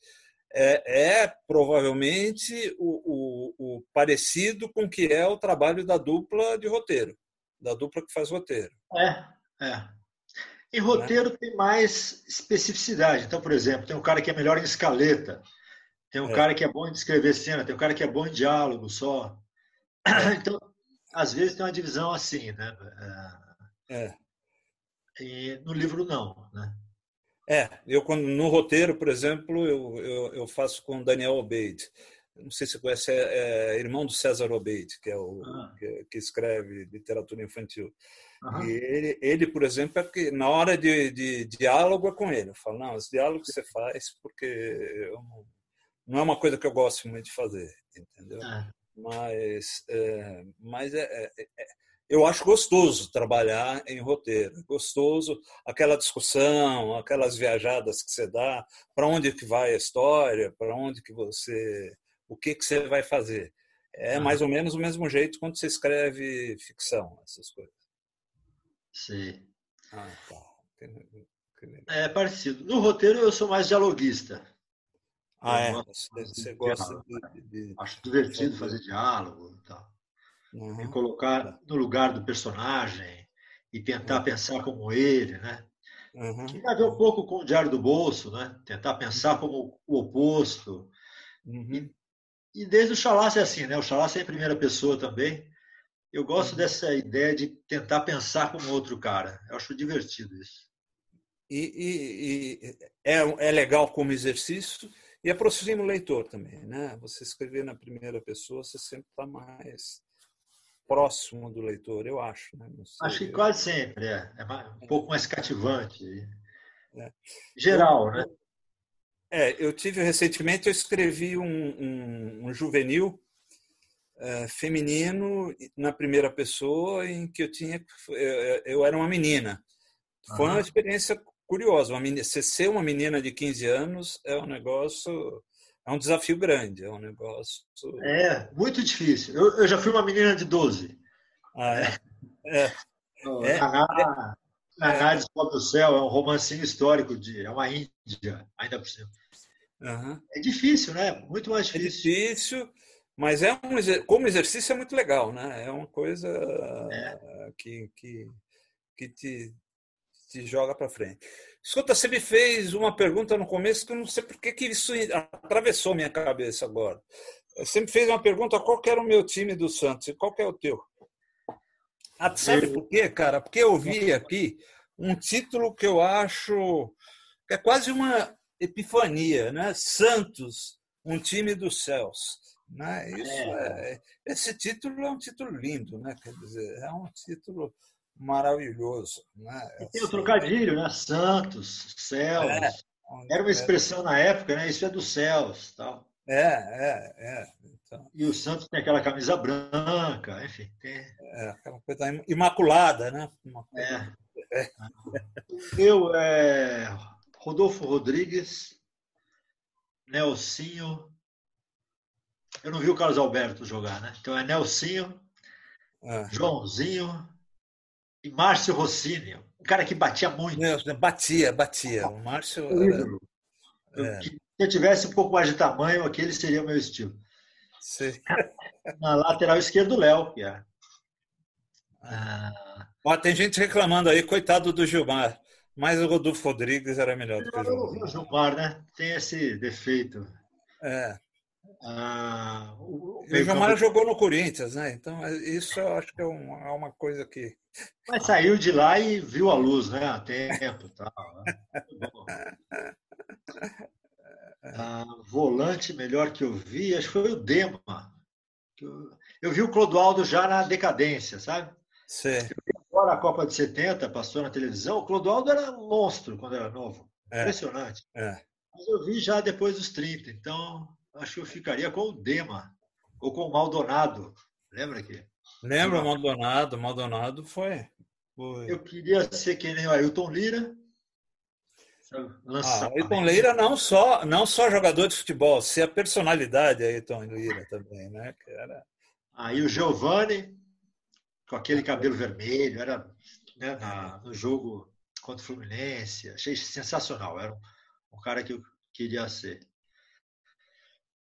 É, é provavelmente o, o, o, parecido com o que é o trabalho da dupla de roteiro, da dupla que faz roteiro. É, é. Em roteiro né? tem mais especificidade. Então, por exemplo, tem um cara que é melhor em escaleta, tem um é. cara que é bom em descrever cena, tem um cara que é bom em diálogo só. É. [CLEARS THROAT] Então, às vezes tem uma divisão assim, né? É. é. E no livro não, né? É, eu quando no roteiro, por exemplo, eu, eu, eu faço com Daniel Obeid. Não sei se você conhece, é, é irmão do César Obeid, que é o ah. que, que, escreve literatura infantil. E ele, ele, por exemplo, é que na hora de, de, diálogo é com ele. Eu falo, não, esse diálogo você faz porque não, não, é uma coisa que eu gosto muito de fazer, entendeu? Ah. Mas, é, mas é, é, é, eu acho gostoso trabalhar em roteiro, gostoso aquela discussão, aquelas viajadas que você dá, para onde que vai a história, para onde que você, o que que você vai fazer. É mais ou menos o mesmo jeito quando você escreve ficção, essas coisas. Sim. Ah, tá. É parecido. No roteiro eu sou mais dialoguista. Ah, é? Você gosta de, de, Acho divertido fazer diálogo e tal. Uhum. Me colocar no lugar do personagem e tentar uhum. pensar como ele, né? Uhum. Que tem a ver um pouco com o Diário do Bolso, né? Tentar pensar uhum. como o oposto. Uhum. E, e, desde o Chalaça é assim, né? O Chalaça é em primeira pessoa também. Eu gosto uhum. dessa ideia de tentar pensar como outro cara. Eu acho divertido isso. E, e, e é, é legal como exercício e aproxima o leitor também, né? Você escrever na primeira pessoa, você sempre está mais próximo do leitor, eu acho. Né? Acho que quase sempre, é. É um pouco mais cativante. É. Geral, né? É, eu tive recentemente, eu escrevi um, um, um juvenil é, feminino na primeira pessoa em que eu tinha eu, eu era uma menina. Foi uma experiência curiosa. Uma menina, ser uma menina de 15 anos é um negócio é um desafio grande, é um negócio. É, muito difícil. Eu, eu já fui uma menina de 12. Ah, é. é. é. Naná, Naná Descobre o Céu é um romancinho histórico, de, é uma Índia, ainda por cima. Uhum. É difícil, né? Muito mais é difícil. É difícil, mas é um, como exercício é muito legal, né? É uma coisa é. que, que, que te, te joga para frente. Escuta, você me fez uma pergunta no começo que eu não sei por que, que isso atravessou minha cabeça agora. Você me fez uma pergunta qual era o meu time do Santos e qual é o teu? Ah, sabe por quê, cara? Porque eu vi aqui um título que eu acho que é quase uma epifania, né? Santos, um time dos céus. Né? Isso é. é. esse título é um título lindo, né? Quer dizer, é um título maravilhoso. Né? E tem o trocadilho, né? Santos, céus. É, Era uma expressão na época, né? Isso é dos céus. Tal. É, é, é. Então... E o Santos tem aquela camisa branca, enfim. Tem... É, aquela coisa imaculada, né? É. é. [LAUGHS] Eu, é, Rodolfo Rodrigues, Nelsinho. Eu não vi o Carlos Alberto jogar, né? Então é Nelsinho, é. Joãozinho e Márcio Rossini. Um cara que batia muito. batia, batia. O Márcio. Era... É. Se eu tivesse um pouco mais de tamanho, aquele seria o meu estilo. Sim. [LAUGHS] Na lateral esquerda, o Léo, que é. Ah. Ó, tem gente reclamando aí, coitado do Gilmar. Mas o Rodolfo Rodrigues era melhor do que o Gilmar. O Gilmar, né? Tem esse defeito. É. Ah, o, o jogou no Corinthians, né? Então, é, isso eu acho que é uma, é uma coisa que. Mas saiu de lá e viu a luz, né? Há tempo tal. Né? [LAUGHS] Ah, volante melhor que eu vi, acho que foi o Dema. Eu, vi o Clodoaldo já na decadência, sabe? Sim. Agora a Copa de 70 passou na televisão, o Clodoaldo era um monstro quando era novo. É. Impressionante. É. Mas eu vi já depois dos 30, então acho que eu ficaria com o Dema ou com o Maldonado. Lembra que? Lembra o Maldonado? Maldonado foi, foi. Eu queria ser que nem o Ailton Lira, ah, Ayrton Leira não só, não só jogador de futebol, se a personalidade Ayrton Leira também, né? Era... Aí o Giovanni, com aquele cabelo vermelho, era né, na, no jogo contra o Fluminense, achei sensacional, era um, um cara que eu queria ser.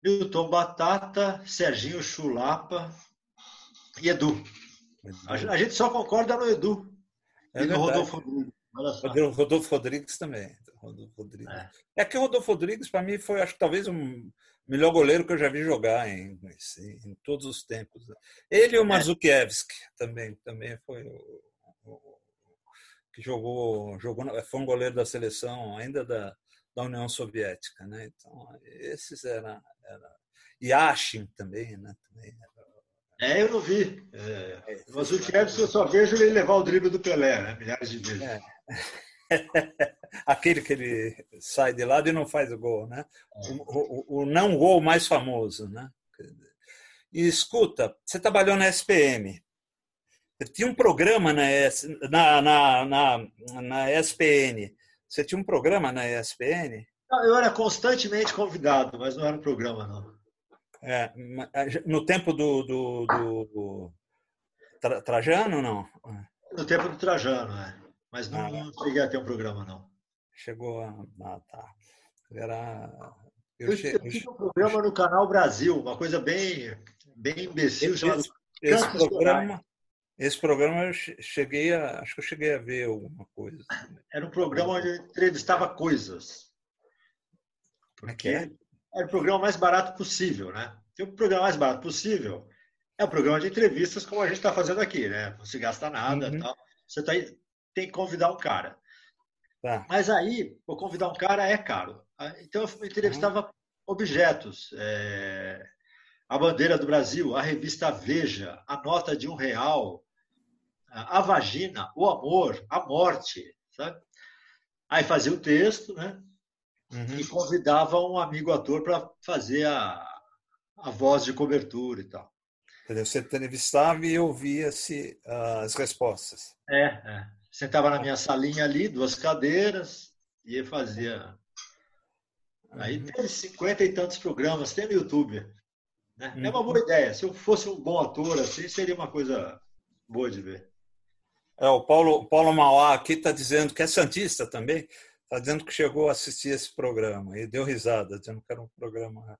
Milton Batata, Serginho Chulapa e Edu. A, gente só concorda no Edu é e no Rodolfo Rodrigues. Rodolfo Rodrigues também. Rodolfo Rodrigues. É. é que o Rodolfo Rodrigues, para mim, foi, acho que talvez o melhor goleiro que eu já vi jogar em, em todos os tempos. Ele e o é. Mazukiewicz também, também foi o, o, que jogou, jogou, foi um goleiro da seleção ainda da, da União Soviética, né? Então, esses eram. Era, Yashin também, né? Também era, é, eu não vi. É, é o Mazukiewicz eu só vejo ele levar o drible do Pelé, né? milhares de vezes. É. [LAUGHS] Aquele que ele sai de lado e não faz o gol, né? O, o, o não gol mais famoso, né? E escuta, você trabalhou na SPM. Tinha um programa na, na, na, na, na SPN. Você tinha um programa na ESPN? Eu era constantemente convidado, mas não era um programa, não. É, no tempo do, do, do Trajano, não? No tempo do Trajano, é. Mas não, ah, não cheguei a ter um programa, não. Chegou a. Ah, tá. Era. Eu, eu, che... eu tive um programa no Canal Brasil, uma coisa bem, bem imbecil, esse, esse programa, esse programa eu cheguei a. Acho que eu cheguei a ver alguma coisa. Era um programa onde eu entrevistava coisas. Porque é? era o programa mais barato possível, né? E o programa mais barato possível é o programa de entrevistas como a gente está fazendo aqui, né? Não se gasta nada uhum. tal. Você está tem que convidar um cara. Tá. Mas aí, convidar um cara é caro. Então, eu entrevistava uhum. objetos. É, a bandeira do Brasil, a revista Veja, a nota de um real, a vagina, o amor, a morte. Sabe? Aí fazia o texto, né? Uhum. E convidava um amigo ator para fazer a, a voz de cobertura e tal. Você entrevistava e ouvia-se as respostas. É, é. Sentava na minha salinha ali, duas cadeiras, e fazia. Aí uhum. teve cinquenta e tantos programas, tem no YouTube. Né? É uma boa uhum. ideia. Se eu fosse um bom ator, assim, seria uma coisa boa de ver. É, o Paulo, Paulo Mauá aqui está dizendo que é Santista também, está dizendo que chegou a assistir esse programa e deu risada, dizendo que era um programa.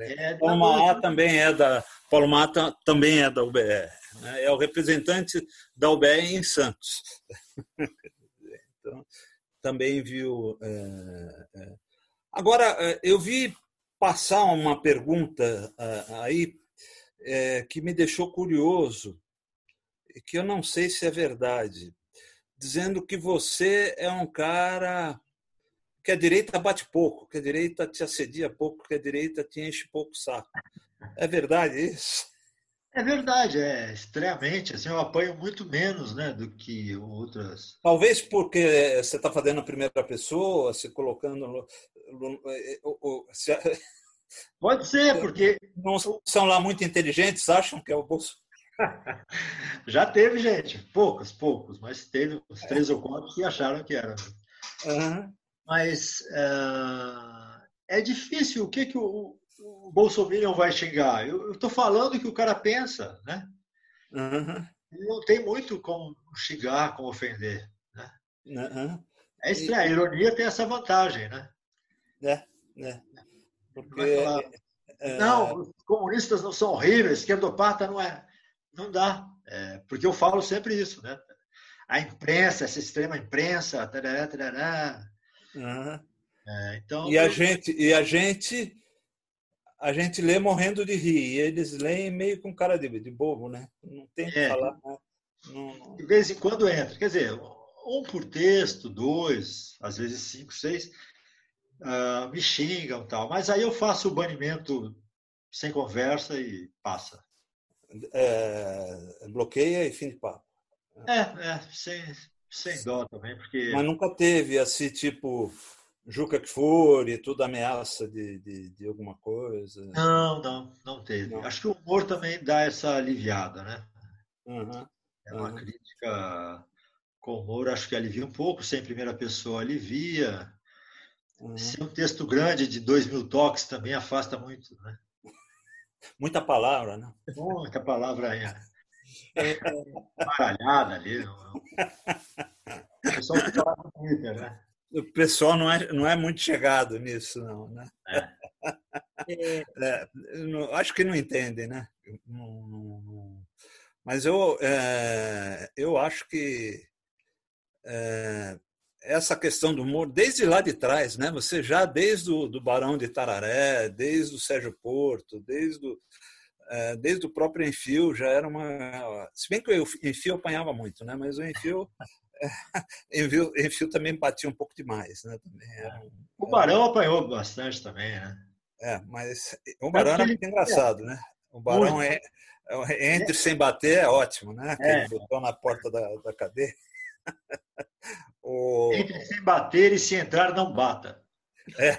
É, é Paulo Mauá também é da. Paulo Mata também é da UBR. Né? É o representante da UBR em Santos. [LAUGHS] então, também viu. É, é. Agora, é, eu vi passar uma pergunta é, aí que me deixou curioso, que eu não sei se é verdade, dizendo que você é um cara que a direita bate pouco, que a direita te assedia pouco, que a direita te enche pouco saco. É verdade isso? É verdade, é extremamente. Assim, eu apanho muito menos né, do que outras. Talvez porque você está fazendo a primeira pessoa, se colocando. No, no, se, Pode ser, [LAUGHS] porque. Não são lá muito inteligentes, acham que é o Bolsonaro. [LAUGHS] Já teve gente, poucos, poucos, mas teve uns três ou quatro que acharam que era. Uhum. Mas uh, é difícil. O que, que o, o Bolsonaro vai xingar? Eu estou falando que o cara pensa, né? Uhum. Não tem muito como xingar, como ofender. Né? Uhum. É estranho. A ironia tem essa vantagem, né? É, é. Porque... É... Não, os comunistas não são horríveis, esquerdopata não é. Não dá. É, porque eu falo sempre isso, né? A imprensa, essa extrema imprensa, tarará, tarará. Uhum. É, então, e a eu... gente, e a gente, a gente lê morrendo de rir. E eles leem meio com cara de, de bobo, né? Não tem que é, falar. Né? Não... De vez em quando entra. Quer dizer, um por texto, dois, às vezes cinco, seis, uh, me xingam tal. Mas aí eu faço o banimento sem conversa e passa é, bloqueia e fim de papo. É, é sem, sem dó também, porque. Mas nunca teve assim, tipo, Juca que for e tudo ameaça de, de, de, alguma coisa? Não, não, não teve. Não. Acho que o humor também dá essa aliviada, né? Uhum, é uma uhum. crítica com humor, acho que alivia um pouco, sem primeira pessoa alivia. Uhum. Se é um texto grande de dois mil toques também afasta muito, né? Muita palavra, né? Muita palavra aí. É, baralhada ali. O pessoal fica lá no Twitter, né? O pessoal não é, não é muito chegado nisso, não, né? É. É, não, acho que não entende, né? Não, não, mas eu, é, eu acho que é, essa questão do humor, desde lá de trás, né? Você já desde o do Barão de Tararé, desde o Sérgio Porto, desde o, é, desde o próprio Enfio já era uma. Se bem que o Enfio apanhava muito, né? Mas o Enfio, [LAUGHS] Enfio, Enfio também batia um pouco demais, né? Também um, o Barão era... apanhou bastante também, né? É, mas o Barão é era muito engraçado, né? O Barão é, é, entre sem bater é ótimo, né? Aquele é. botão na porta da, da cadeia. [LAUGHS] O... Entre sem bater e se entrar, não bata. É.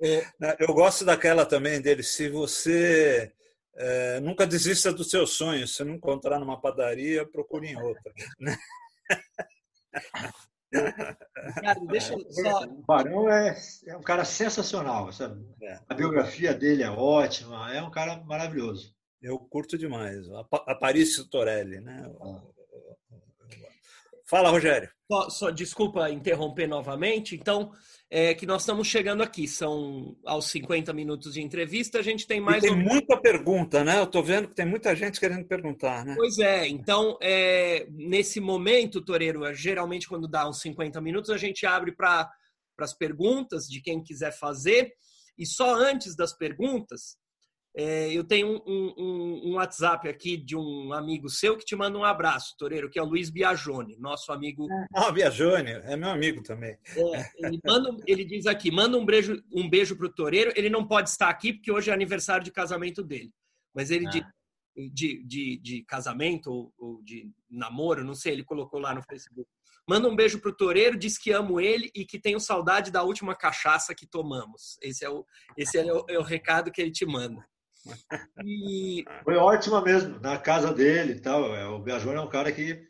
[LAUGHS] Eu gosto daquela também dele. Se você é, nunca desista dos seus sonhos, se não encontrar numa padaria, procure em outra. Né? deixa [LAUGHS] só... O Barão é, é um cara sensacional. Sabe? É. A biografia dele é ótima, é um cara maravilhoso. Eu curto demais. Aparício Torelli, né? Ah. Fala, Rogério. Só, só, desculpa interromper novamente. Então, é que nós estamos chegando aqui, são aos 50 minutos de entrevista, a gente tem mais. E tem um... muita pergunta, né? Eu estou vendo que tem muita gente querendo perguntar, né? Pois é, então, é, nesse momento, Toreiro, é, geralmente quando dá uns 50 minutos, a gente abre para as perguntas de quem quiser fazer. E só antes das perguntas, é, eu tenho um, um, um, WhatsApp aqui de um amigo seu que te manda um abraço, Toreiro, que é o Luiz Biagione, nosso amigo. Ah, Biagione, é meu amigo também. É, ele, manda, ele, diz aqui: manda um beijo, um beijo para o Toreiro. Ele não pode estar aqui porque hoje é aniversário de casamento dele. Mas ele ah. de, de, de, de, casamento ou, ou, de namoro, não sei, ele colocou lá no Facebook. Manda um beijo pro Toreiro, diz que amo ele e que tenho saudade da última cachaça que tomamos. Esse é o, esse é o, é o recado que ele te manda. E... Foi ótima mesmo, na casa dele e tal. É, o Biajone é um cara que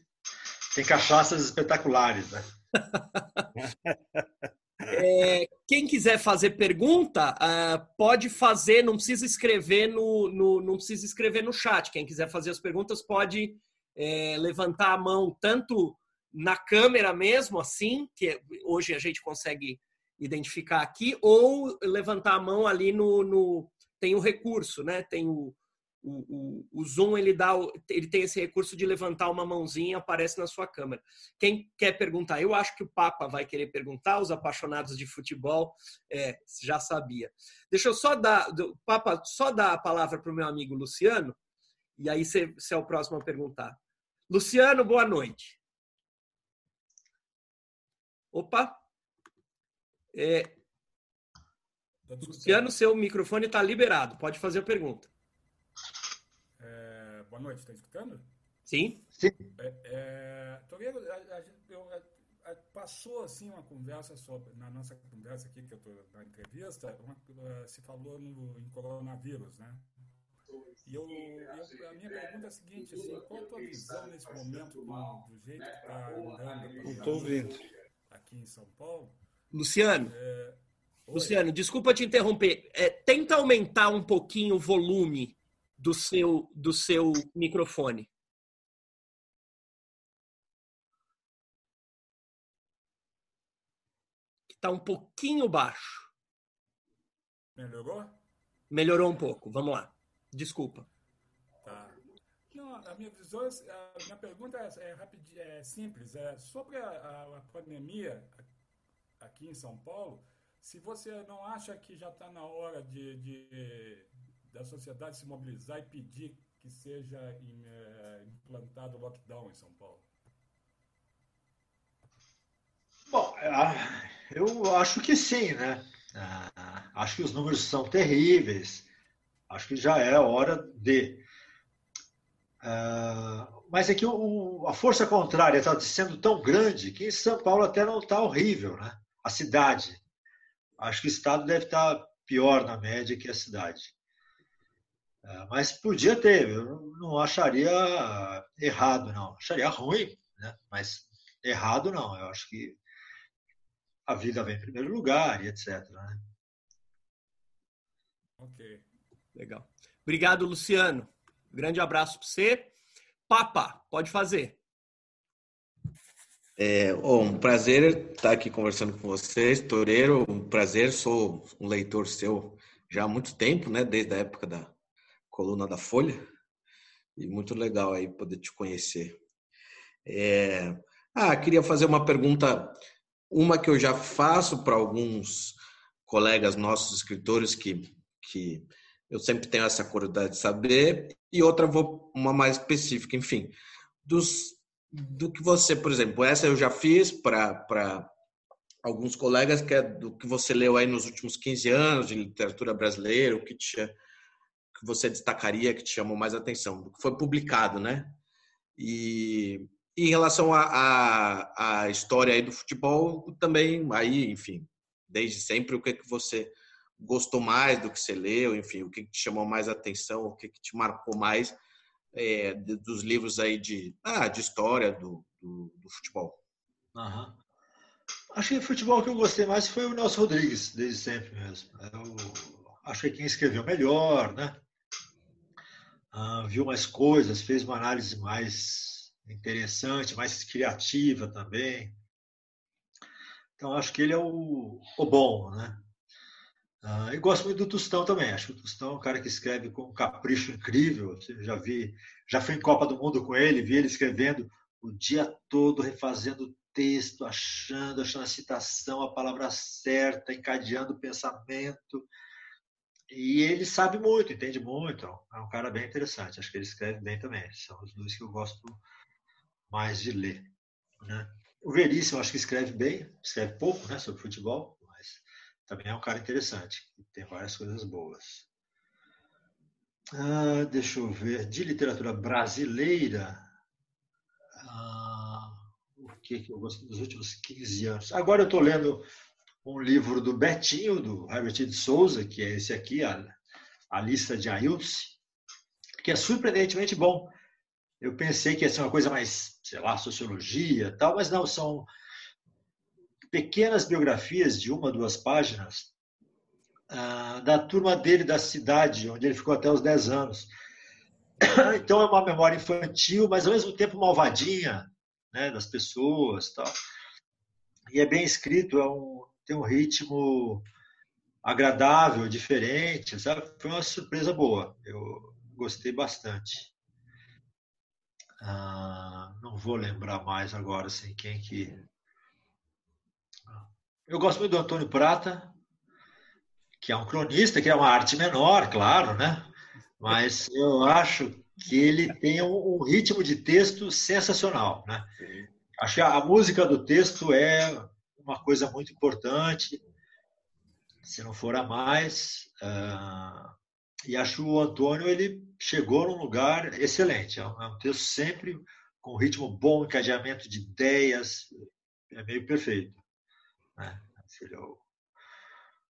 tem cachaças espetaculares, né? [LAUGHS] É, quem quiser fazer pergunta, uh, pode fazer, não precisa escrever no, no, não precisa escrever no chat. Quem quiser fazer as perguntas pode é, levantar a mão tanto na câmera mesmo, assim, que hoje a gente consegue identificar aqui, ou levantar a mão ali no, no, tem o recurso, né? Tem o, o, o, o, Zoom, ele, dá, ele tem esse recurso de levantar uma mãozinha, aparece na sua câmera. Quem quer perguntar? Eu acho que o Papa vai querer perguntar, os apaixonados de futebol é, já sabia. Deixa eu só dar, do, Papa, só dar a palavra para o meu amigo Luciano, e aí você, você é o próximo a perguntar. Luciano, boa noite. Opa! É, Luciano, seu microfone está liberado. Pode fazer a pergunta. É, boa noite, está escutando? Sim. Sim. É, é, eu, passou assim uma conversa sobre na nossa conversa aqui que eu estou na entrevista, uma, se falou no, em coronavírus, né? E eu, eu, a minha pergunta é a seguinte, assim, qual a tua visão nesse momento do, do jeito que está andando Estou ouvindo. aqui em São Paulo? Luciano, é, Luciano, desculpa te interromper. É, tenta aumentar um pouquinho o volume do seu, do seu microfone. Está um pouquinho baixo. Melhorou? Melhorou um pouco. Vamos lá. Desculpa. Tá. Não, a minha visão, a minha pergunta é, é, rapid, é simples. É sobre a, a, a, pandemia aqui em São Paulo. Se você não acha que já está na hora de, de, da sociedade se mobilizar e pedir que seja é, implantado lockdown em São Paulo. Bom, eu acho que sim, né? Ah, acho que os números são terríveis. Acho que já é hora de. Uh, mas é que o, a força contrária está sendo tão grande que em São Paulo até não está horrível, né? A cidade. Acho que o estado deve estar pior na média que a cidade. Uh, mas podia ter, eu não acharia errado, não. Acharia ruim, né? mas errado não. Eu acho que a vida vem em primeiro lugar e etc. Né? Ok. Legal. Obrigado, Luciano. Grande abraço para você. Papa, pode fazer. É, oh, um prazer estar aqui conversando com vocês, Toreiro. Um prazer, sou um leitor seu já há muito tempo, né? Desde a época da coluna da Folha. E muito legal aí poder te conhecer. É... Ah, queria fazer uma pergunta, uma que eu já faço para alguns colegas nossos escritores que, que eu sempre tenho essa curiosidade de saber, e outra vou uma mais específica, enfim, dos, do que você, por exemplo, essa eu já fiz para alguns colegas, que é do que você leu aí nos últimos 15 anos de literatura brasileira, o que, te, que você destacaria, que te chamou mais atenção, do que foi publicado, né? E, e em relação à história aí do futebol, também, aí, enfim, desde sempre, o que, que você gostou mais do que você leu, enfim, o que te chamou mais atenção, o que te marcou mais é, dos livros aí de, ah, de história do, do, do futebol. Uhum. Acho que o futebol que eu gostei mais foi o Nelson Rodrigues, desde sempre mesmo. Eu acho que quem escreveu melhor, né? Ah, viu mais coisas, fez uma análise mais interessante, mais criativa também. Então acho que ele é o, o bom, né? Uh, e gosto muito do Tostão também. Acho que o Tostão é um cara que escreve com um capricho incrível. Eu já vi, já fui em Copa do Mundo com ele, vi ele escrevendo o dia todo, refazendo o texto, achando, achando a citação, a palavra certa, encadeando o pensamento. E ele sabe muito, entende muito. É um cara bem interessante. Acho que ele escreve bem também. São os dois que eu gosto mais de ler. Né? O Veríssimo, acho que escreve bem, escreve pouco né, sobre futebol, também é um cara interessante, tem várias coisas boas. Ah, deixa eu ver, de literatura brasileira, ah, o que, que eu gosto dos últimos 15 anos? Agora eu estou lendo um livro do Betinho, do Herbert de Souza, que é esse aqui, a, a lista de Ailton, que é surpreendentemente bom. Eu pensei que ia ser uma coisa mais, sei lá, sociologia tal, mas não, são pequenas biografias de uma, duas páginas ah, da turma dele da cidade, onde ele ficou até os 10 anos. [COUGHS] Então é uma memória infantil, mas ao mesmo tempo malvadinha né, das pessoas. Tal. E é bem escrito, é um, tem um ritmo agradável, diferente. Sabe? Foi uma surpresa boa. Eu gostei bastante. Ah, não vou lembrar mais agora assim, quem que eu gosto muito do Antônio Prata, que é um cronista, que é uma arte menor, claro, né? Mas eu acho que ele tem um, ritmo de texto sensacional, né? Acho que a, música do texto é uma coisa muito importante, se não for a mais. Uh, e acho o Antônio ele chegou num lugar excelente. É um, é um texto sempre com ritmo bom, encadeamento de ideias, é meio perfeito. Né? Ele é o,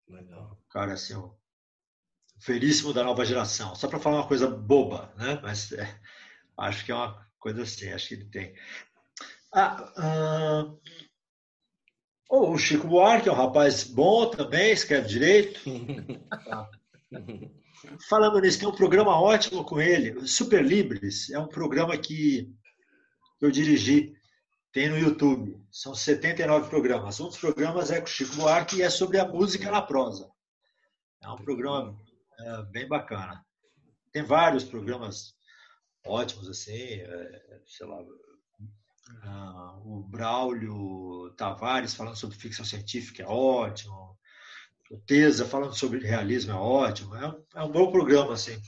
Legal. o cara assim, o veríssimo da nova geração. Só para falar uma coisa boba, né? Mas é, acho que é uma coisa assim, acho que ele tem. Ah, uh, o Chico Buarque é um rapaz bom também, escreve direito. [LAUGHS] Falando nisso, tem um programa ótimo com ele, Super Libres. É um programa que eu dirigi, tem no YouTube. São 79 programas. Um dos programas é com o Chico Buarque e é sobre a música na prosa. É um programa é, bem bacana. Tem vários programas ótimos, assim, é, sei lá, uh, o Braulio Tavares falando sobre ficção científica é ótimo, o Tesa falando sobre realismo é ótimo, é um, é um bom programa, assim,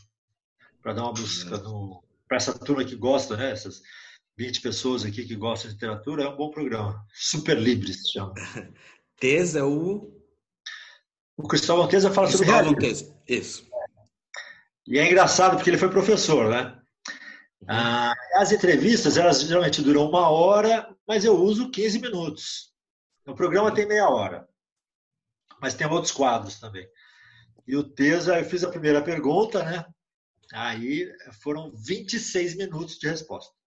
para dar uma busca no para essa turma que gosta, né, essas 20 pessoas aqui que gostam de literatura, é um bom programa. Super Livre se chama. [LAUGHS] Tesa, o o Cristóvão Tesa fala Cristóvão sobre realismo. Tesa. Isso. E é engraçado porque ele foi professor, né? Uhum. Ah, as entrevistas, elas geralmente duram uma hora, mas eu uso 15 minutos. O programa tem meia hora, mas tem outros quadros também. E o Tesa, eu fiz a primeira pergunta, né? Aí foram 26 minutos de resposta.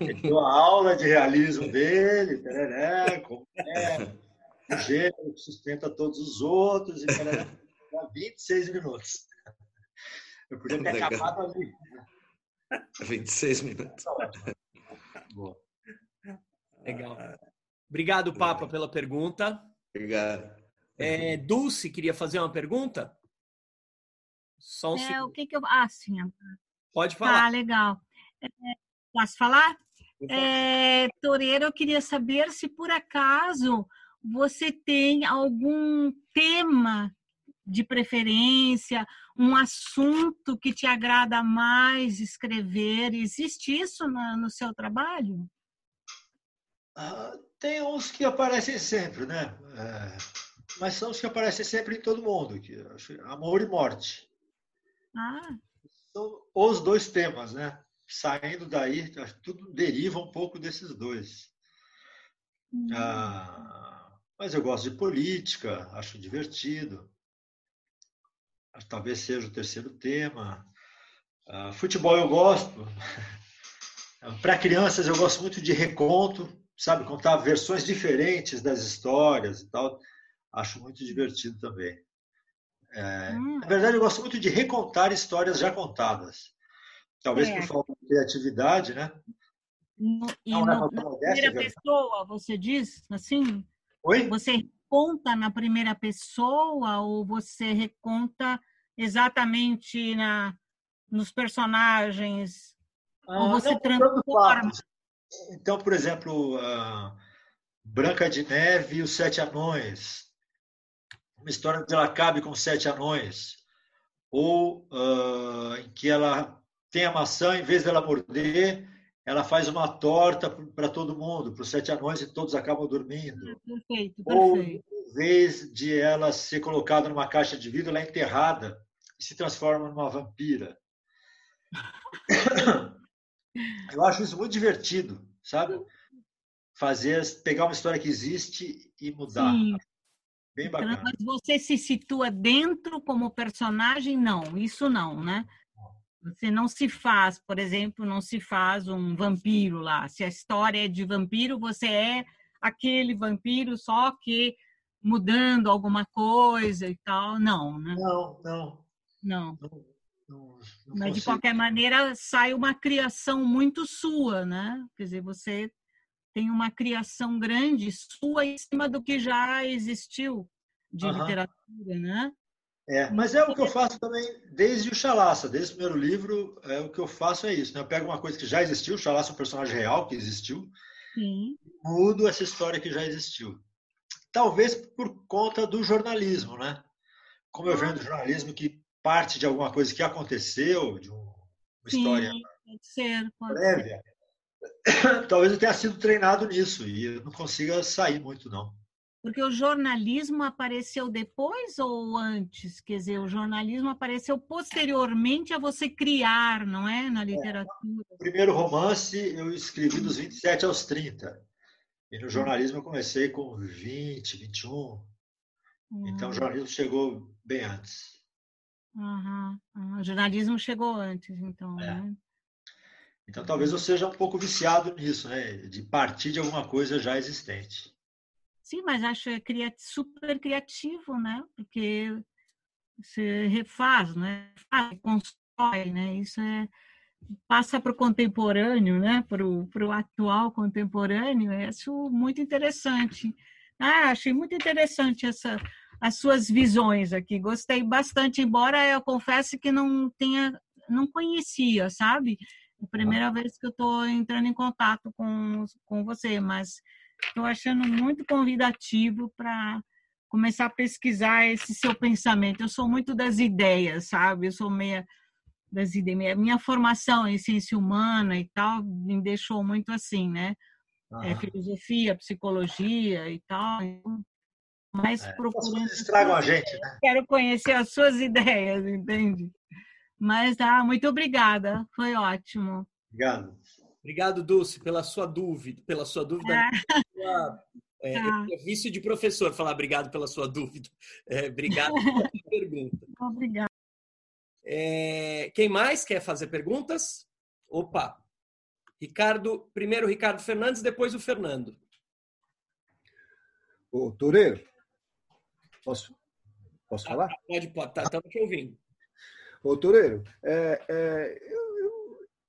Ele deu a aula de realismo dele, né? como é, o gênero que sustenta todos os outros, e 26 minutos. Eu podia ter Legal. acabado ali. 26 minutos. Boa. Legal. Obrigado, Papa, pela pergunta. Obrigado. É, Dulce, queria fazer uma pergunta? Só um é, o que, que eu. Ah, sim. Pode falar. Ah, legal. É, posso falar? É, Toreiro, eu queria saber se por acaso você tem algum tema de preferência, um assunto que te agrada mais escrever? Existe isso no, no seu trabalho? Ah, tem uns que aparecem sempre, né? É, mas são os que aparecem sempre em todo mundo. Que, amor e morte. Ah. São os dois temas, né? Saindo daí, tudo deriva um pouco desses dois. Hum. Ah, mas eu gosto de política, acho divertido talvez seja o terceiro tema. Uh, futebol eu gosto. [LAUGHS] Para crianças eu gosto muito de reconto, sabe, contar versões diferentes das histórias e tal. Acho muito divertido também. É, hum. Na verdade, eu gosto muito de recontar histórias já contadas. Talvez é. por falta de criatividade, né? No, e Não, no, na primeira pessoa, você diz assim? Oi? Você conta na primeira pessoa ou você reconta exatamente na, nos personagens? Ah, ou você não, transforma? Então, por exemplo, Branca de Neve e os Sete Anões. Uma história onde ela cabe com sete anões. Ou uh, em que ela tem a maçã, em vez dela morder, ela faz uma torta para todo mundo, para os sete anões, e todos acabam dormindo. Perfeito, perfeito. Ou, em vez de ela ser colocada numa caixa de vidro, ela é enterrada e se transforma numa vampira. [COUGHS] Eu acho isso muito divertido, sabe? Fazer, pegar uma história que existe e mudar. Sim. Bem bacana. Mas você se situa dentro como personagem? Não, isso não, né? Você não se faz, por exemplo, não se faz um vampiro lá. Se a história é de vampiro, você é aquele vampiro só que mudando alguma coisa e tal. Não, né? Não, não. Não. não, não, não Mas, de qualquer maneira, sai uma criação muito sua, né? Quer dizer, você tem uma criação grande sua em cima do que já existiu de uhum. literatura, né? É, mas é o que eu faço também desde o Chalaça, desde o primeiro livro, é, o que eu faço é isso. Né? Eu pego uma coisa que já existiu, o Chalaça é um personagem real que existiu, Sim. mudo essa história que já existiu. Talvez por conta do jornalismo, né? Como eu venho do jornalismo que parte de alguma coisa que aconteceu, de uma Sim, história pode ser, pode prévia, ser. [COUGHS] talvez eu tenha sido treinado nisso e eu não consiga sair muito, não. Porque o jornalismo apareceu depois ou antes? Quer dizer, o jornalismo apareceu posteriormente a você criar, não é? Na literatura. É, o primeiro romance eu escrevi dos 27 aos 30. E no jornalismo eu comecei com 20, 21. Uhum. Então o jornalismo chegou bem antes. Uhum. Uhum. O jornalismo chegou antes, então. É. Né? Então talvez eu seja um pouco viciado nisso, né? De partir de alguma coisa já existente. Sim, mas acho é super criativo, né? Porque você refaz, né? Faz, constrói, né? Isso é passa para o contemporâneo, né? Para o atual contemporâneo, é isso muito interessante. Ah, achei muito interessante essa, as suas visões aqui. Gostei bastante, embora eu confesse que não tenha, não conhecia, sabe? É a primeira vez que eu estou entrando em contato com, com você, mas estou achando muito convidativo para começar a pesquisar esse seu pensamento. Eu sou muito das ideias, sabe? Eu sou meia das ideias. Minha formação em ciência humana e tal me deixou muito assim, né? Ah. É, filosofia, psicologia e tal. Então, mas é, procurando. Estragam a gente, né? Quero conhecer as suas ideias, entende? Mas ah, muito obrigada, foi ótimo. Obrigado. Obrigado, Dulce, pela sua dúvida, pela sua dúvida. Ah. É, ah. É vício de professor falar obrigado pela sua dúvida. [LAUGHS] É, obrigado pela sua [LAUGHS] pergunta. Obrigada. É, quem mais quer fazer perguntas? Opa! Ricardo, primeiro o Ricardo Fernandes, depois o Fernando. Ô, Toreiro, posso, posso ah, falar? Pode, pode, tá, estamos te ouvindo. Ô, Toreiro, é, é, eu,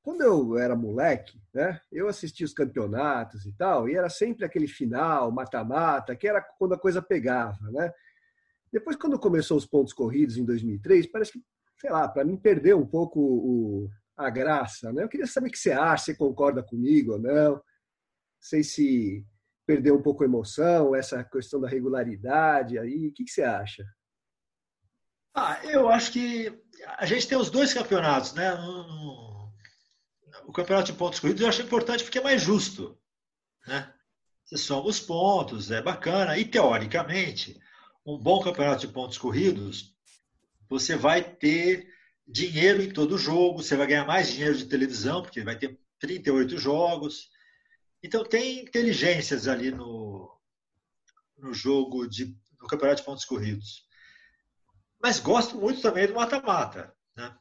quando eu era moleque, né, eu assistia os campeonatos e tal, e era sempre aquele final, mata-mata, que era quando a coisa pegava, né? Depois, quando começou os pontos corridos em 2003, parece que, sei lá, para mim perdeu um pouco o, a graça, né? Eu queria saber o que você acha, se concorda comigo ou não. Não sei se perdeu um pouco a emoção, essa questão da regularidade aí. O que, que você acha? Ah, eu acho que a gente tem os dois campeonatos, né? O campeonato de pontos corridos eu acho importante porque é mais justo, né? Você soma os pontos, é bacana. E teoricamente, um bom campeonato de pontos corridos, você vai ter dinheiro em todo jogo, você vai ganhar mais dinheiro de televisão, porque vai ter 38 jogos. Então tem inteligências ali no, no jogo de, no campeonato de pontos corridos. Mas gosto muito também do mata-mata. Né?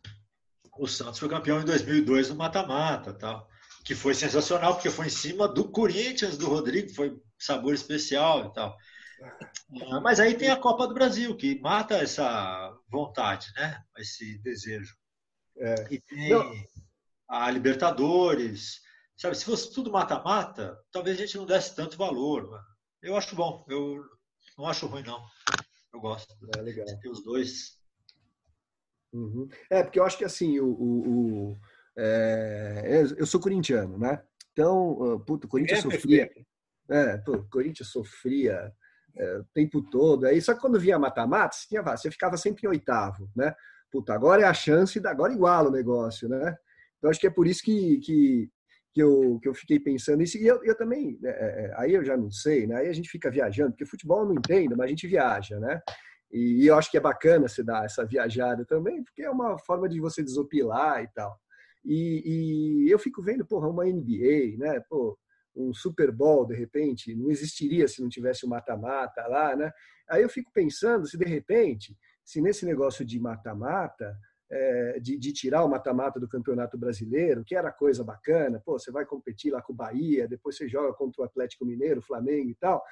O Santos foi campeão em 2002 no mata-mata, tal, que foi sensacional porque foi em cima do Corinthians, do Rodrigo, foi sabor especial e tal. Ah, mas aí tem a Copa do Brasil que mata essa vontade, né? Esse desejo. É. E tem Não. a Libertadores. Sabe, se fosse tudo mata-mata, talvez a gente não desse tanto valor. Eu acho bom. Eu não acho ruim não. Eu gosto é, legal. de ter os dois. Uhum. É, porque eu acho que assim, o, o, o é, eu sou corintiano, né? Então, puto, o Corinthians é, sofria. É, pô, Corinthians sofria é, o tempo todo. Aí, só que quando via mata-mata, você, você ficava sempre em oitavo, né? Puta, agora é a chance, agora iguala o negócio, né? Então, acho que é por isso que, que, que, eu, que eu fiquei pensando nisso. E eu, eu também, né, é, é, aí eu já não sei, né? Aí a gente fica viajando, porque futebol eu não entendo, mas a gente viaja, né? E, eu acho que é bacana você dar essa viajada também, porque é uma forma de você desopilar e tal. E, e eu fico vendo, porra, uma NBA, né? Pô, um Super Bowl, de repente, não existiria se não tivesse o mata-mata lá, né? Aí eu fico pensando se, de repente, se nesse negócio de mata-mata, é, de, de, tirar o mata-mata do Campeonato Brasileiro, que era coisa bacana, pô, você vai competir lá com o Bahia, depois você joga contra o Atlético Mineiro, Flamengo e tal,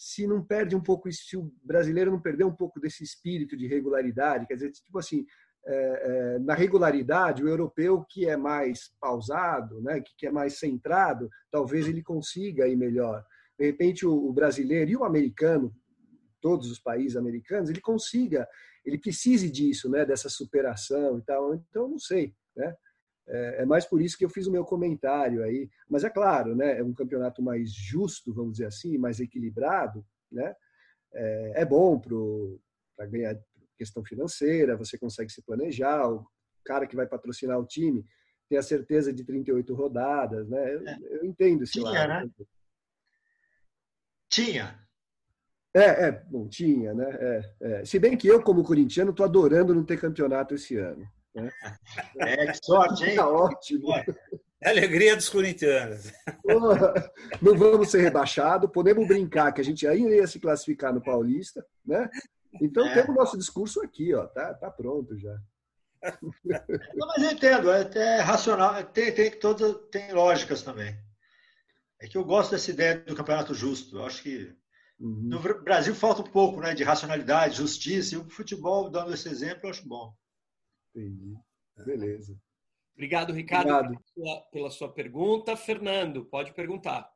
se não perde um pouco, se o brasileiro não perder um pouco desse espírito de regularidade, quer dizer, tipo assim, é, é, na regularidade, o europeu que é mais pausado, né, que é mais centrado, talvez ele consiga ir melhor. De repente, o, brasileiro e o americano, todos os países americanos, ele consiga, ele precise disso, né, dessa superação e tal. Então, não sei, né? É, é mais por isso que eu fiz o meu comentário aí. Mas é claro, né, é um campeonato mais justo, vamos dizer assim, mais equilibrado, né? É, é bom para ganhar questão financeira, você consegue se planejar, o cara que vai patrocinar o time tem a certeza de 38 rodadas, né? Eu, é. eu entendo esse tinha, lado. Né? Tinha. É, é, bom, tinha, né? É, é. Se bem que eu, como corintiano, estou adorando não ter campeonato esse ano. É, que sorte, hein? Tá ótimo. É alegria dos corintianos. Não vamos ser rebaixados, podemos brincar que a gente ainda ia se classificar no Paulista, né? Então é. temos nosso discurso aqui, ó, tá, tá pronto já. Não, mas eu entendo, é, é racional, tem, tem, todas, tem lógicas também. É que eu gosto dessa ideia do campeonato justo. Eu acho que uhum. no Brasil falta um pouco né, de racionalidade, justiça, e o futebol, dando esse exemplo, eu acho bom. Entendi. Beleza. Obrigado, Ricardo, Obrigado. Pela, pela, sua pergunta. Fernando, pode perguntar.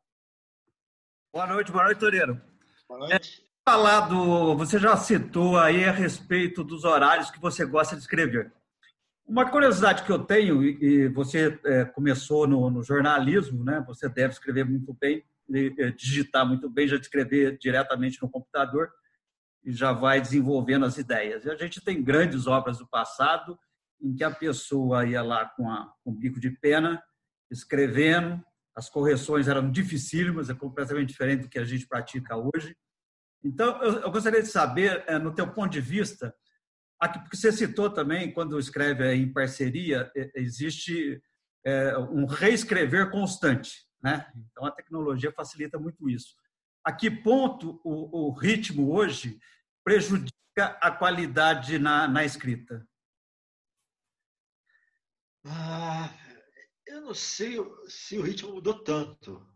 Boa noite, boa noite, Toreiro. Boa noite. É, falado, você já citou aí a respeito dos horários que você gosta de escrever. Uma curiosidade que eu tenho, e você é, começou no, no, jornalismo, né? você deve escrever muito bem, digitar muito bem, já escrever diretamente no computador e já vai desenvolvendo as ideias. E a gente tem grandes obras do passado em que a pessoa ia lá com, a, com o bico de pena, escrevendo, as correções eram dificílimas, é completamente diferente do que a gente pratica hoje. Então, eu, eu gostaria de saber, é, no teu ponto de vista, Aqui, porque você citou também, quando escreve em parceria, existe é, um reescrever constante. Né? Então, a tecnologia facilita muito isso. A que ponto o, o ritmo hoje prejudica a qualidade na, na escrita? Ah, eu não sei se o ritmo mudou tanto.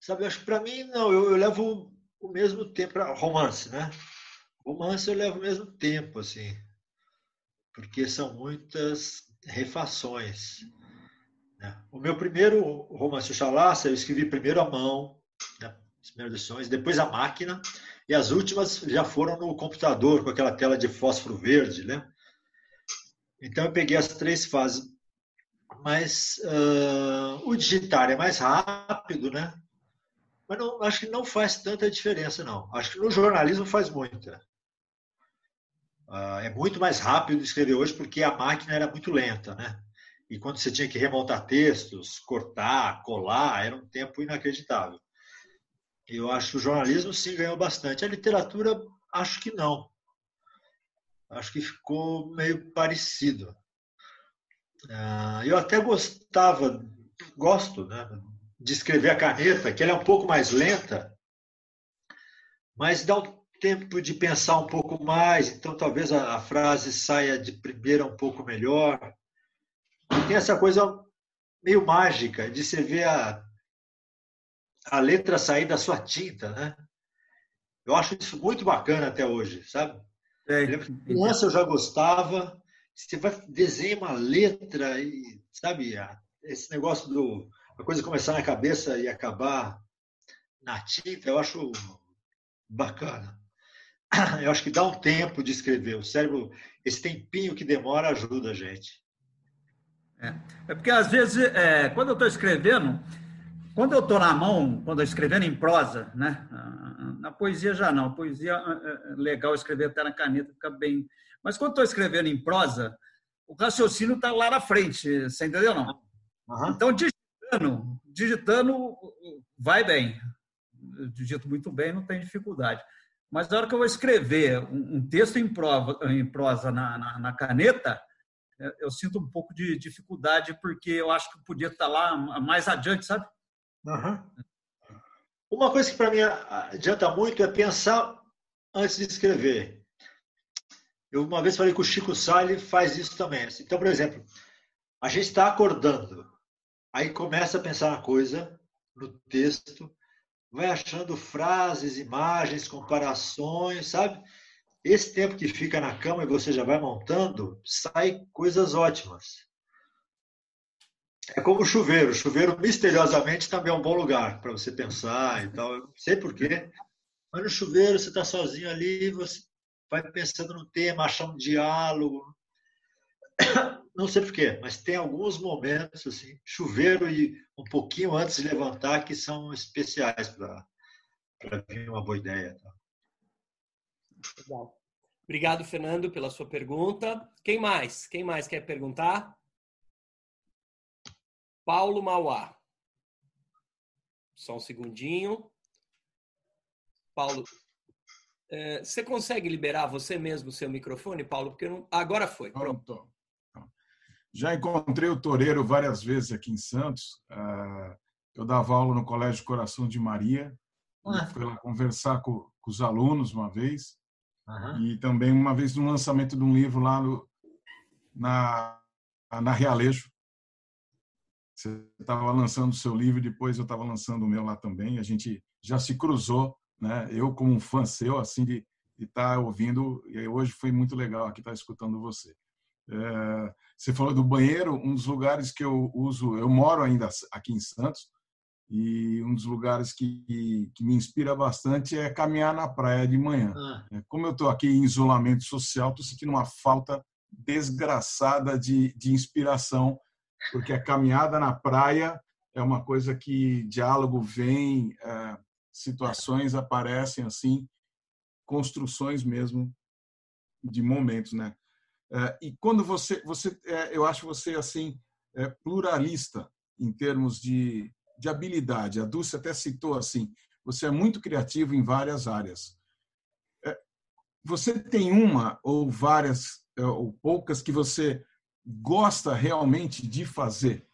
Sabe, acho que para mim, não, eu, eu levo o mesmo tempo para romance, né? Romance eu levo o mesmo tempo, assim, porque são muitas refações. Né? O meu primeiro romance, o Chalaça, eu escrevi primeiro à mão, né? as primeiras edições, depois a máquina, e as últimas já foram no computador, com aquela tela de fósforo verde, né? Então eu peguei as três fases. Mas uh, o digitar é mais rápido, né? Mas não, acho que não faz tanta diferença, não. Acho que no jornalismo faz muita. Uh, é muito mais rápido escrever hoje porque a máquina era muito lenta, né? E quando você tinha que remontar textos, cortar, colar, era um tempo inacreditável. Eu acho que o jornalismo sim ganhou bastante. A literatura, acho que não. Acho que ficou meio parecido. Uh, eu até gostava, gosto, né, de escrever a caneta, que ela é um pouco mais lenta, mas dá um tempo de pensar um pouco mais, então talvez a frase saia de primeira um pouco melhor. E tem essa coisa meio mágica de você ver a, a letra sair da sua tinta, né? Eu acho isso muito bacana até hoje, sabe? É, criança eu já gostava. Você vai desenhar uma letra e, sabe, esse negócio do a coisa começar na cabeça e acabar na tinta, eu acho bacana. eu acho que dá um tempo de escrever. O cérebro, esse tempinho que demora, ajuda a gente. É, é porque às vezes, é, quando eu estou escrevendo, quando eu estou na mão, quando eu escrevendo em prosa, né? Na poesia já não. Poesia é, é legal escrever até na caneta, fica bem. Mas quando estou escrevendo em prosa, o raciocínio está lá na frente, você entendeu não? Uhum. Então digitando, digitando vai bem. Eu digito muito bem, não tem dificuldade. Mas na hora que eu vou escrever um, texto em, prova, em prosa na, na, na, caneta, é, eu sinto um pouco de dificuldade, porque eu acho que podia estar lá mais adiante, sabe? Uhum. Uma coisa que para mim adianta muito é pensar antes de escrever. Eu uma vez falei que o Chico Sale faz isso também. Então, por exemplo, a gente está acordando, aí começa a pensar na coisa, no texto, vai achando frases, imagens, comparações, sabe? Esse tempo que fica na cama e você já vai montando, sai coisas ótimas. É como chuveiro. Chuveiro, misteriosamente, também é um bom lugar para você pensar e tal. Eu não sei porquê. Mas no chuveiro, você está sozinho ali, você vai pensando no tema, achar um diálogo. [COUGHS] Não sei porquê, mas tem alguns momentos, assim, chuveiro e um pouquinho antes de levantar, que são especiais para vir uma boa ideia. Tá? Obrigado, Fernando, pela sua pergunta. Quem mais? Quem mais quer perguntar? Paulo Mauá. Só um segundinho. Paulo, é, você consegue liberar você mesmo o seu microfone, Paulo? Porque não... agora foi. Pronto. Já encontrei o Toreiro várias vezes aqui em Santos. Uh, eu dava aula no Colégio Coração de Maria. Ah. Fui lá conversar com, com, os alunos uma vez. Uhum. E também uma vez no lançamento de um livro lá no, na, na Realejo. Você estava lançando o seu livro depois eu estava lançando o meu lá também. A gente já se cruzou, né? Eu como um fã seu, assim, de estar tá ouvindo. E hoje foi muito legal aqui estar tá escutando você. É, você falou do banheiro, um dos lugares que eu uso, eu moro ainda aqui em Santos, e um dos lugares que, que me inspira bastante é caminhar na praia de manhã. Ah. É, como eu estou aqui em isolamento social, estou sentindo uma falta desgraçada de, de inspiração, porque a caminhada na praia é uma coisa que diálogo vem, é, situações aparecem assim, construções mesmo de momentos, né? É, e quando você, você, é, eu acho você assim é, pluralista em termos de de habilidade. A Dulce até citou assim: você é muito criativo em várias áreas. É, você tem uma ou várias é, ou poucas que você gosta realmente de fazer?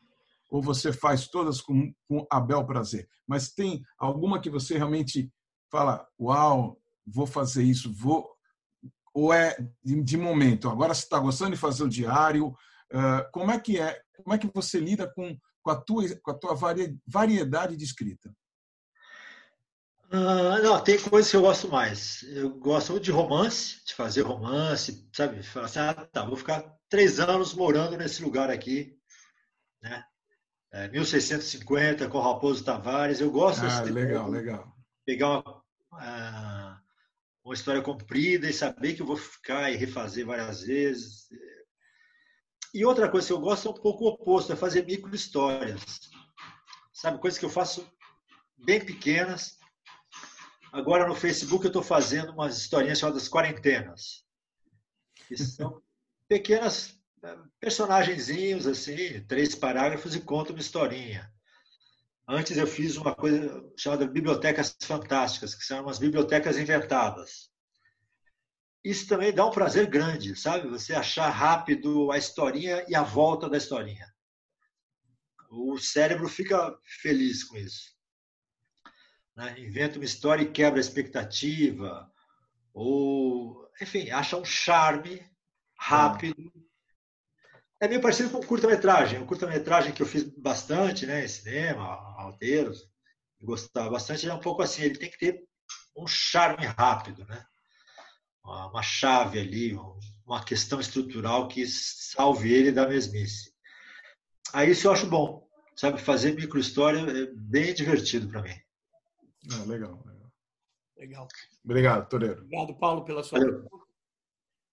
Ou você faz todas com, com a bel prazer? Mas tem alguma que você realmente fala: Uau, vou fazer isso, vou. Ou é de, momento? Agora você está gostando de fazer o diário? Como é que é? Como é que você lida com com a tua, com a tua variedade de escrita? Não, tem coisas que eu gosto mais. Eu gosto muito de romance, de fazer romance, sabe? Falar assim, ah, tá, vou ficar três anos morando nesse lugar aqui, né? É, 1650, com Raposo Tavares. Eu gosto ah, desse legal, de legal. Pegar uma, uh, uma história comprida e saber que eu vou ficar e refazer várias vezes. E outra coisa que eu gosto é um pouco o oposto, é fazer micro histórias. Sabe, coisas que eu faço bem pequenas. Agora no Facebook eu estou fazendo umas historinhas chamadas quarentenas. Que são pequenas eh, personagenzinhos, assim, três parágrafos e conto uma historinha. Antes eu fiz uma coisa chamada Bibliotecas Fantásticas, que são umas bibliotecas inventadas isso também dá um prazer grande, sabe? Você achar rápido a historinha e a volta da historinha. O cérebro fica feliz com isso. Né? Inventa uma história e quebra a expectativa. Ou, enfim, acha um charme rápido. É meio parecido com curta-metragem. Um curta-metragem que eu fiz bastante né, em cinema, roteiros, gostava bastante, é um pouco assim. Ele tem que ter um charme rápido, né? uma chave ali, uma questão estrutural que salve ele da mesmice. Aí isso eu acho bom, sabe? Fazer microhistória é bem divertido para mim. Ah, legal, legal. Legal. Obrigado, Toreiro. Obrigado, Paulo, pela sua pergunta.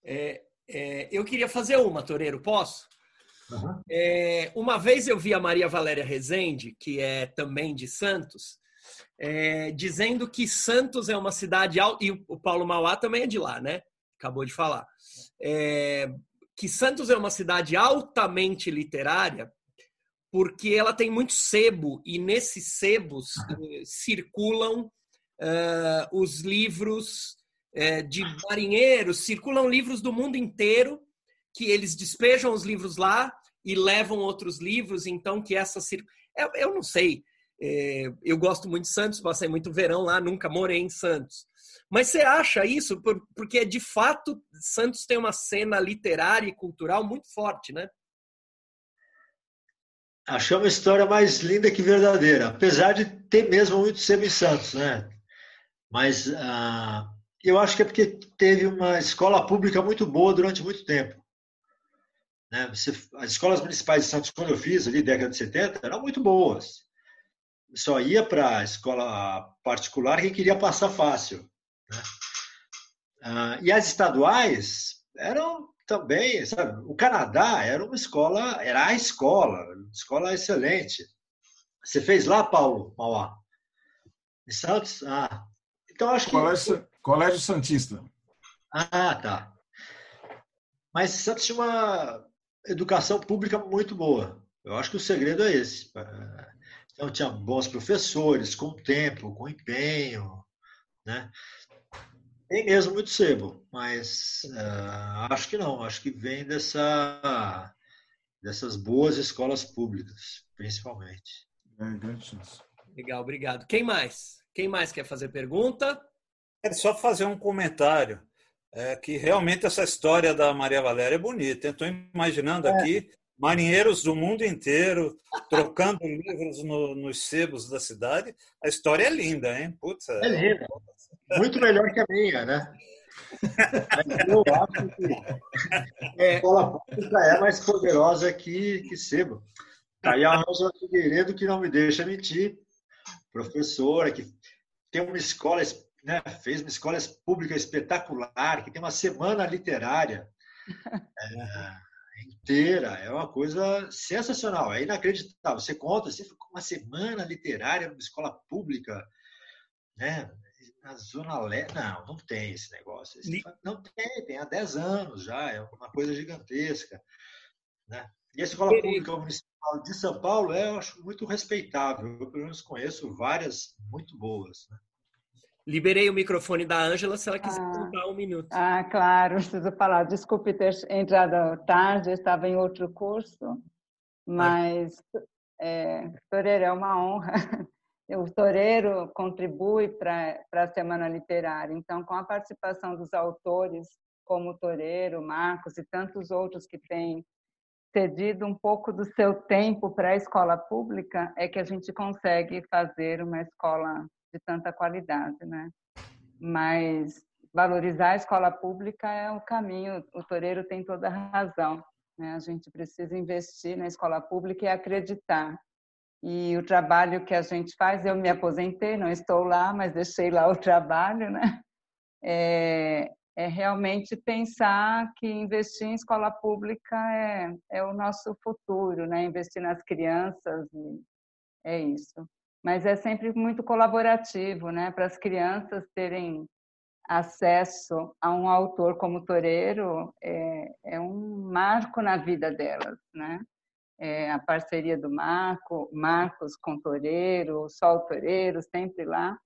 É, é, eu queria fazer uma, Toreiro, posso? Uhum. É, uma vez eu vi a Maria Valéria Rezende, que é também de Santos, é, dizendo que Santos é uma cidade e o Paulo Mauá também é de lá, né? Acabou de falar. É, que Santos é uma cidade altamente literária porque ela tem muito sebo e nesses sebos eh, circulam uh, os livros uh, de marinheiros, circulam livros do mundo inteiro que eles despejam os livros lá e levam outros livros, então que essa eu, eu não sei, é, eu gosto muito de Santos, passei muito verão lá, nunca morei em Santos. Mas você acha isso? Porque, de fato, Santos tem uma cena literária e cultural muito forte, né? Achei uma história mais linda que verdadeira, apesar de ter mesmo muito sebo em Santos, né? Mas ah, eu acho que é porque teve uma escola pública muito boa durante muito tempo. Né? As escolas municipais de Santos, quando eu fiz ali, década de 70, eram muito boas só ia para a escola particular quem queria passar fácil. Né? Ah, e as estaduais eram também, sabe? O Canadá era uma escola, era a escola, escola excelente. Você fez lá, Paulo Mauá? Em Santos? Ah, então acho que. Colégio, Colégio Santista. Ah, tá. Mas Santos tinha uma educação pública muito boa. Eu acho que o segredo é esse. Então, tinha bons professores, com tempo, com empenho, né? Tem mesmo muito sebo, mas uh, acho que não. Acho que vem dessa, dessas boas escolas públicas, principalmente. É, grande chance. Legal, obrigado. Quem mais? Quem mais quer fazer pergunta? É só fazer um comentário. É que realmente essa história da Maria Valéria é bonita. Estou imaginando é. aqui marinheiros do mundo inteiro trocando [LAUGHS] livros no, nos sebos da cidade. A história é linda, hein? Putz, é, é linda. Muito melhor que a minha, né? [LAUGHS] eu acho que a escola pública é mais poderosa que, que sebo. Aí a Ângela Figueiredo, que não me deixa mentir, professora, que tem uma escola, né, fez uma escola pública espetacular, que tem uma semana literária. [LAUGHS] É, inteira. É uma coisa sensacional, é inacreditável. Você conta, você ficou uma semana literária numa escola pública, né? Na Zona Leste. Não, não tem esse negócio. Não tem, tem há 10 anos já, é uma coisa gigantesca. Né? E a escola pública municipal de São Paulo é, eu acho, muito respeitável. Eu, pelo menos, conheço várias muito boas. Né? Liberei o microfone da Ângela se ela quiser ah, contar um minuto. Ah, claro, preciso falar. Desculpe ter entrado tarde, estava em outro curso, mas é, Toreiro é uma honra. [LAUGHS] O Toreiro contribui para a Semana Literária, então, com a participação dos autores, como Toreiro, Marcos e tantos outros que têm cedido um pouco do seu tempo para a escola pública, é que a gente consegue fazer uma escola de tanta qualidade, né? Mas valorizar a escola pública é o caminho. O Toreiro tem toda a razão. Né? A gente precisa investir na escola pública e acreditar. E o trabalho que a gente faz, eu me aposentei, não estou lá, mas deixei lá [LAUGHS] o trabalho, né? É, é realmente pensar que investir em escola pública é, é o nosso futuro, né? Investir nas crianças, é isso mas é sempre muito colaborativo, né? Para as crianças terem acesso a um autor como Toreiro é, é um marco na vida delas, né? É a parceria do Marco, Marcos com Toreiro, Sol Toreiro, sempre lá,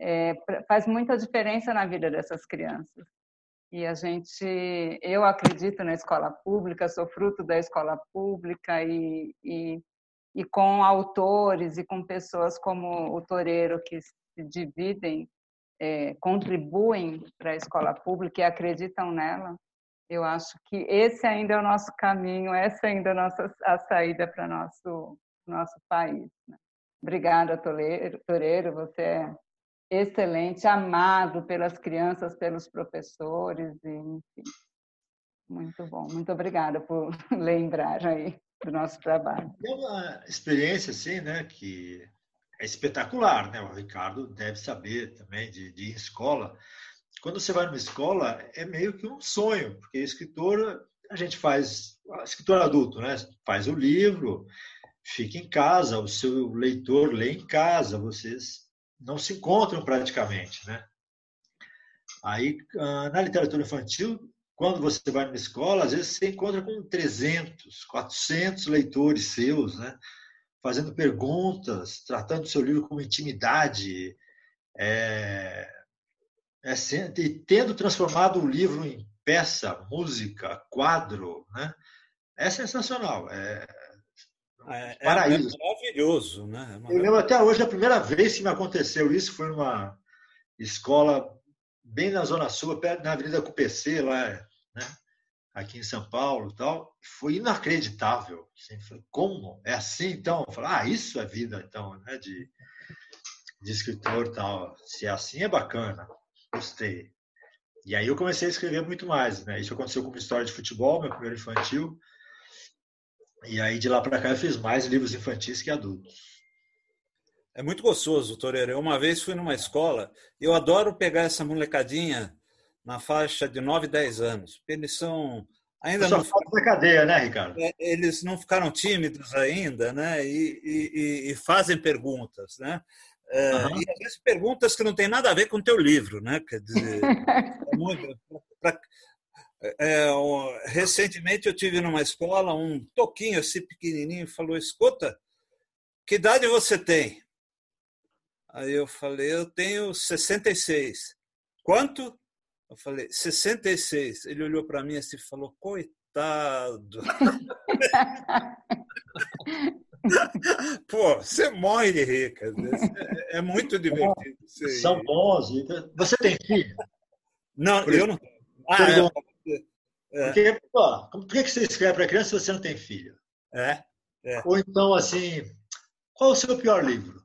é, faz muita diferença na vida dessas crianças. E a gente, eu acredito na escola pública, sou fruto da escola pública e, e e com autores e com pessoas como o Toreiro que se dividem, é, contribuem para a escola pública e acreditam nela, eu acho que esse ainda é o nosso caminho, essa ainda é a nossa a saída para nosso nosso país. Né? Obrigada, Toreiro, Toreiro, você é excelente, amado pelas crianças, pelos professores, e, enfim, muito bom. Muito obrigada por [LAUGHS] lembrar aí do nosso trabalho. É uma experiência assim, né, que é espetacular, né? O Ricardo deve saber também de, de escola. Quando você vai numa escola, é meio que um sonho, porque escritor, a gente faz, escritor adulto, né? Faz o livro, fica em casa, o seu leitor lê em casa, vocês não se encontram praticamente, né? Aí, ah, na literatura infantil, quando você vai numa escola, às vezes você encontra com 300, 400 leitores seus, né? fazendo perguntas, tratando seu livro com intimidade, é, é, e tendo transformado o livro em peça, música, quadro, né? é sensacional. É, é, é paraíso. É maravilhoso. Né? É Eu lembro até hoje, a primeira vez que me aconteceu isso foi numa escola bem na Zona Sul, perto na Avenida Cupc, lá, né? aqui em São Paulo tal. Foi inacreditável. Assim, como? É assim, então? Eu falei, ah, isso é vida, então, né? de, de escritor tal. Se é assim, é bacana. Gostei. E aí eu comecei a escrever muito mais. Né? Isso aconteceu com uma história de futebol, meu primeiro infantil. E aí, de lá para cá, eu fiz mais livros infantis que adultos. É muito gostoso, Toreiro. Eu uma vez fui numa escola, eu adoro pegar essa molecadinha na faixa de 9, 10 anos. Eles são ainda não ficaram na cadeia, né, Ricardo? É, eles não ficaram tímidos ainda, né? E, e, e fazem perguntas, né? Uhum. E às vezes perguntas que não tem nada a ver com o teu livro, né? Quer dizer, é muito, [LAUGHS] pra, é, recentemente eu tive numa escola um toquinho assim pequenininho falou: escuta, que idade você tem? Aí eu falei, eu tenho 66. Quanto? Eu falei, 66. Ele olhou para mim assim e falou, coitado. [LAUGHS] Pô, você morre de rica. É, é muito divertido. São bons. Você tem filho? Não, eu não tenho. Ah, é. Porque, pô, por que você escreve para criança se você não tem filho? É, é. Ou então, assim, qual o seu pior livro?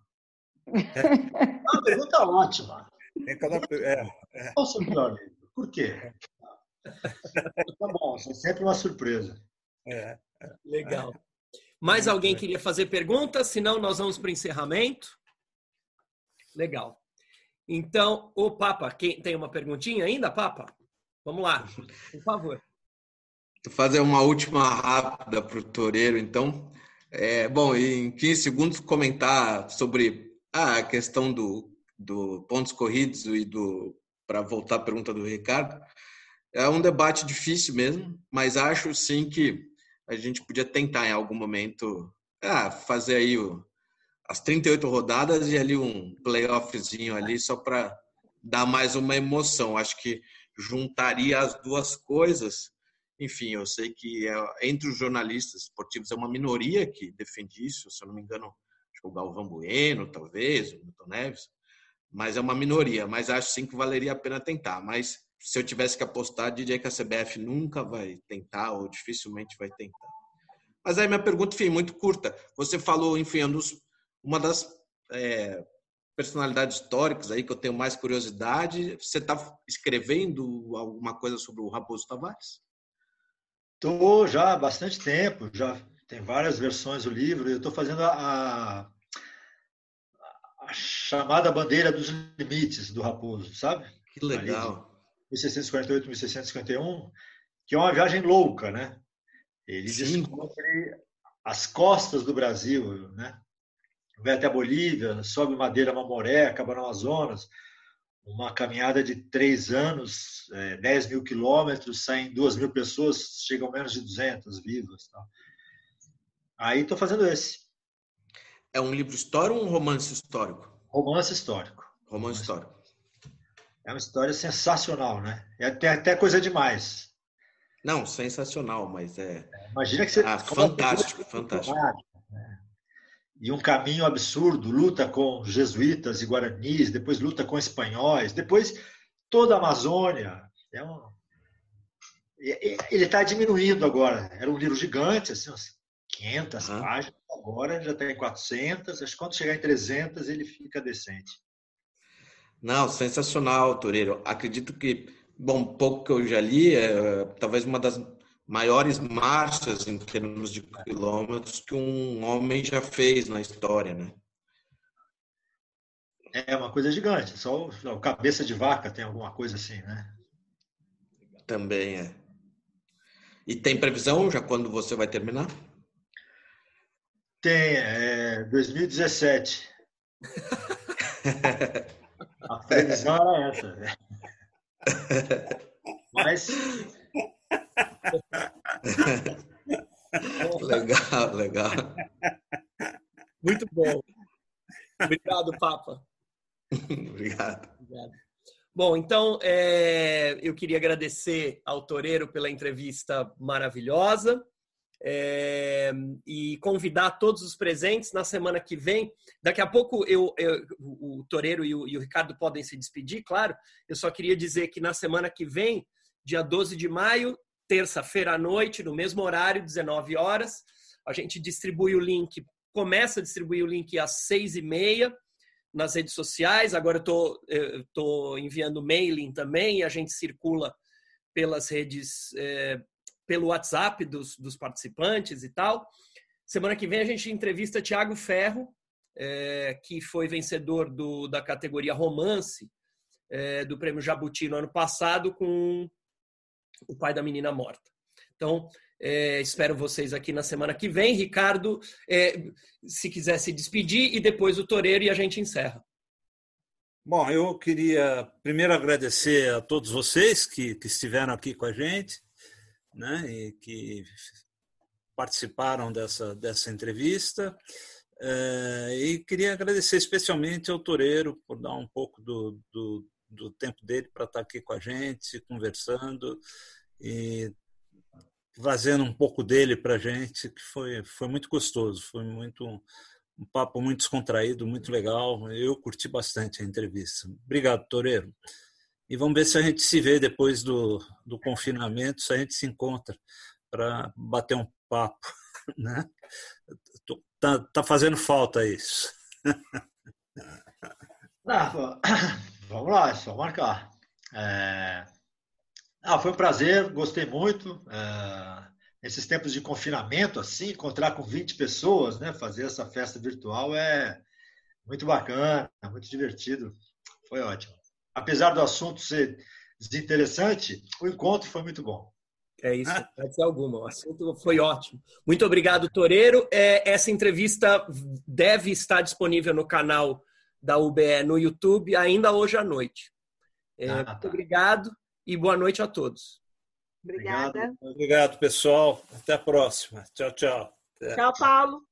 É. Uma pergunta ótima. Cada... É, é. Qual o seu pior livro? Por quê? Tá bom, é sempre uma surpresa. É, é. Legal. Mais alguém queria fazer perguntas? Senão, nós vamos para o encerramento. Legal. Então, o Papa, quem tem uma perguntinha ainda, Papa? Vamos lá, por favor. Vou fazer uma última rápida para o Toreiro, então. É, bom, em 15 segundos, comentar sobre a questão do, do pontos corridos e do. Para voltar à pergunta do Ricardo, é um debate difícil mesmo, mas acho sim que a gente podia tentar em algum momento ah, fazer aí o, as 38 rodadas e ali um playoffzinho ali só para dar mais uma emoção. Acho que juntaria as duas coisas. Enfim, eu sei que é, entre os jornalistas esportivos é uma minoria que defende isso, se eu não me engano, o Galvão Bueno, talvez, o Milton Neves, mas é uma minoria. Mas acho sim que valeria a pena tentar. Mas se eu tivesse que apostar, diria que a CBF nunca vai tentar ou dificilmente vai tentar. Mas aí minha pergunta, enfim, muito curta. Você falou, enfim, é uma das é, personalidades históricas aí que eu tenho mais curiosidade. Você está escrevendo alguma coisa sobre o Raposo Tavares? Estou já há bastante tempo, já tem várias versões do livro. Eu estou fazendo a, a, chamada bandeira dos limites do Raposo, sabe? Que legal. 1648, 1651, que é uma viagem louca, né? Ele Sim. descobre as costas do Brasil, né? Vai até a Bolívia, sobe Madeira Mamoré, acaba no Amazonas, uma caminhada de três anos, é, 10 mil quilômetros, saem duas mil pessoas, chegam menos de 200 vivas. Tá? Aí estou fazendo esse. É um livro histórico ou um romance histórico? Romance histórico. Romance, histórico. É uma história sensacional, né? É, tem até coisa demais. Não, sensacional, mas é. Imagina que você. Ah, fantástico, fantástico. Né? E um caminho absurdo, luta com jesuítas e guaranis, depois luta com espanhóis, depois toda a Amazônia. É um... Ele está diminuindo agora. Era um livro gigante, assim, 500 uhum. páginas, agora já tem 400. Acho que quando chegar em 300 ele fica decente. Não, sensacional, Toreiro. Acredito que, bom, pouco que eu já li, é talvez uma das maiores marchas em termos de quilômetros que um homem já fez na história, né? É uma coisa gigante. Só o, cabeça de vaca tem alguma coisa assim, né? Também é. E tem previsão já quando você vai terminar? Tem, é 2017. [LAUGHS] A previsão era essa. Né? Mas. [LAUGHS] legal, legal. Muito bom. Obrigado, Papa. [LAUGHS] Obrigado. Obrigado. Bom, então é, eu queria agradecer ao Toreiro pela entrevista maravilhosa é, e convidar todos os presentes na semana que vem. Daqui a pouco eu, eu o Toreiro e o, e o, Ricardo podem se despedir, claro. Eu só queria dizer que na semana que vem, dia 12 de maio, terça-feira à noite, no mesmo horário, 19 horas, a gente distribui o link, começa a distribuir o link às seis e meia nas redes sociais. Agora eu estou enviando mailing também e a gente circula pelas redes é, pelo WhatsApp dos, dos participantes e tal. Semana que vem a gente entrevista Tiago Ferro, é, que foi vencedor do, da categoria romance é, do Prêmio Jabuti no ano passado com o pai da menina morta. Então, é, espero vocês aqui na semana que vem. Ricardo, é, se quiser se despedir, e depois o Toreiro e a gente encerra. Bom, eu queria primeiro agradecer a todos vocês que, que estiveram aqui com a gente né, e que participaram dessa, dessa entrevista. É, e queria agradecer especialmente ao Toreiro por dar um pouco do, do, do tempo dele para estar aqui com a gente, conversando. E trazendo um pouco dele para a gente, que foi, foi muito gostoso, foi muito um papo muito descontraído, muito legal. Eu curti bastante a entrevista. Obrigado, Toreiro. E vamos ver se a gente se vê depois do, do confinamento, se a gente se encontra para bater um papo. [LAUGHS] Né? Tá, tá fazendo falta isso. [LAUGHS] Ah, [COUGHS] vamos lá, é só marcar. É... Ah, foi um prazer, gostei muito. É... Nesses tempos de confinamento, assim, encontrar com 20 pessoas, né, fazer essa festa virtual é muito bacana, muito divertido. Foi ótimo. Apesar do assunto ser desinteressante, o encontro foi muito bom. É isso, pode ser alguma. O assunto foi ótimo. Muito obrigado, Toreiro. É, essa entrevista deve estar disponível no canal da UBE no YouTube ainda hoje à noite. É, ah, tá. Muito obrigado e boa noite a todos. Obrigada. Obrigado, pessoal. Até a próxima. Tchau, tchau. Tchau, Paulo.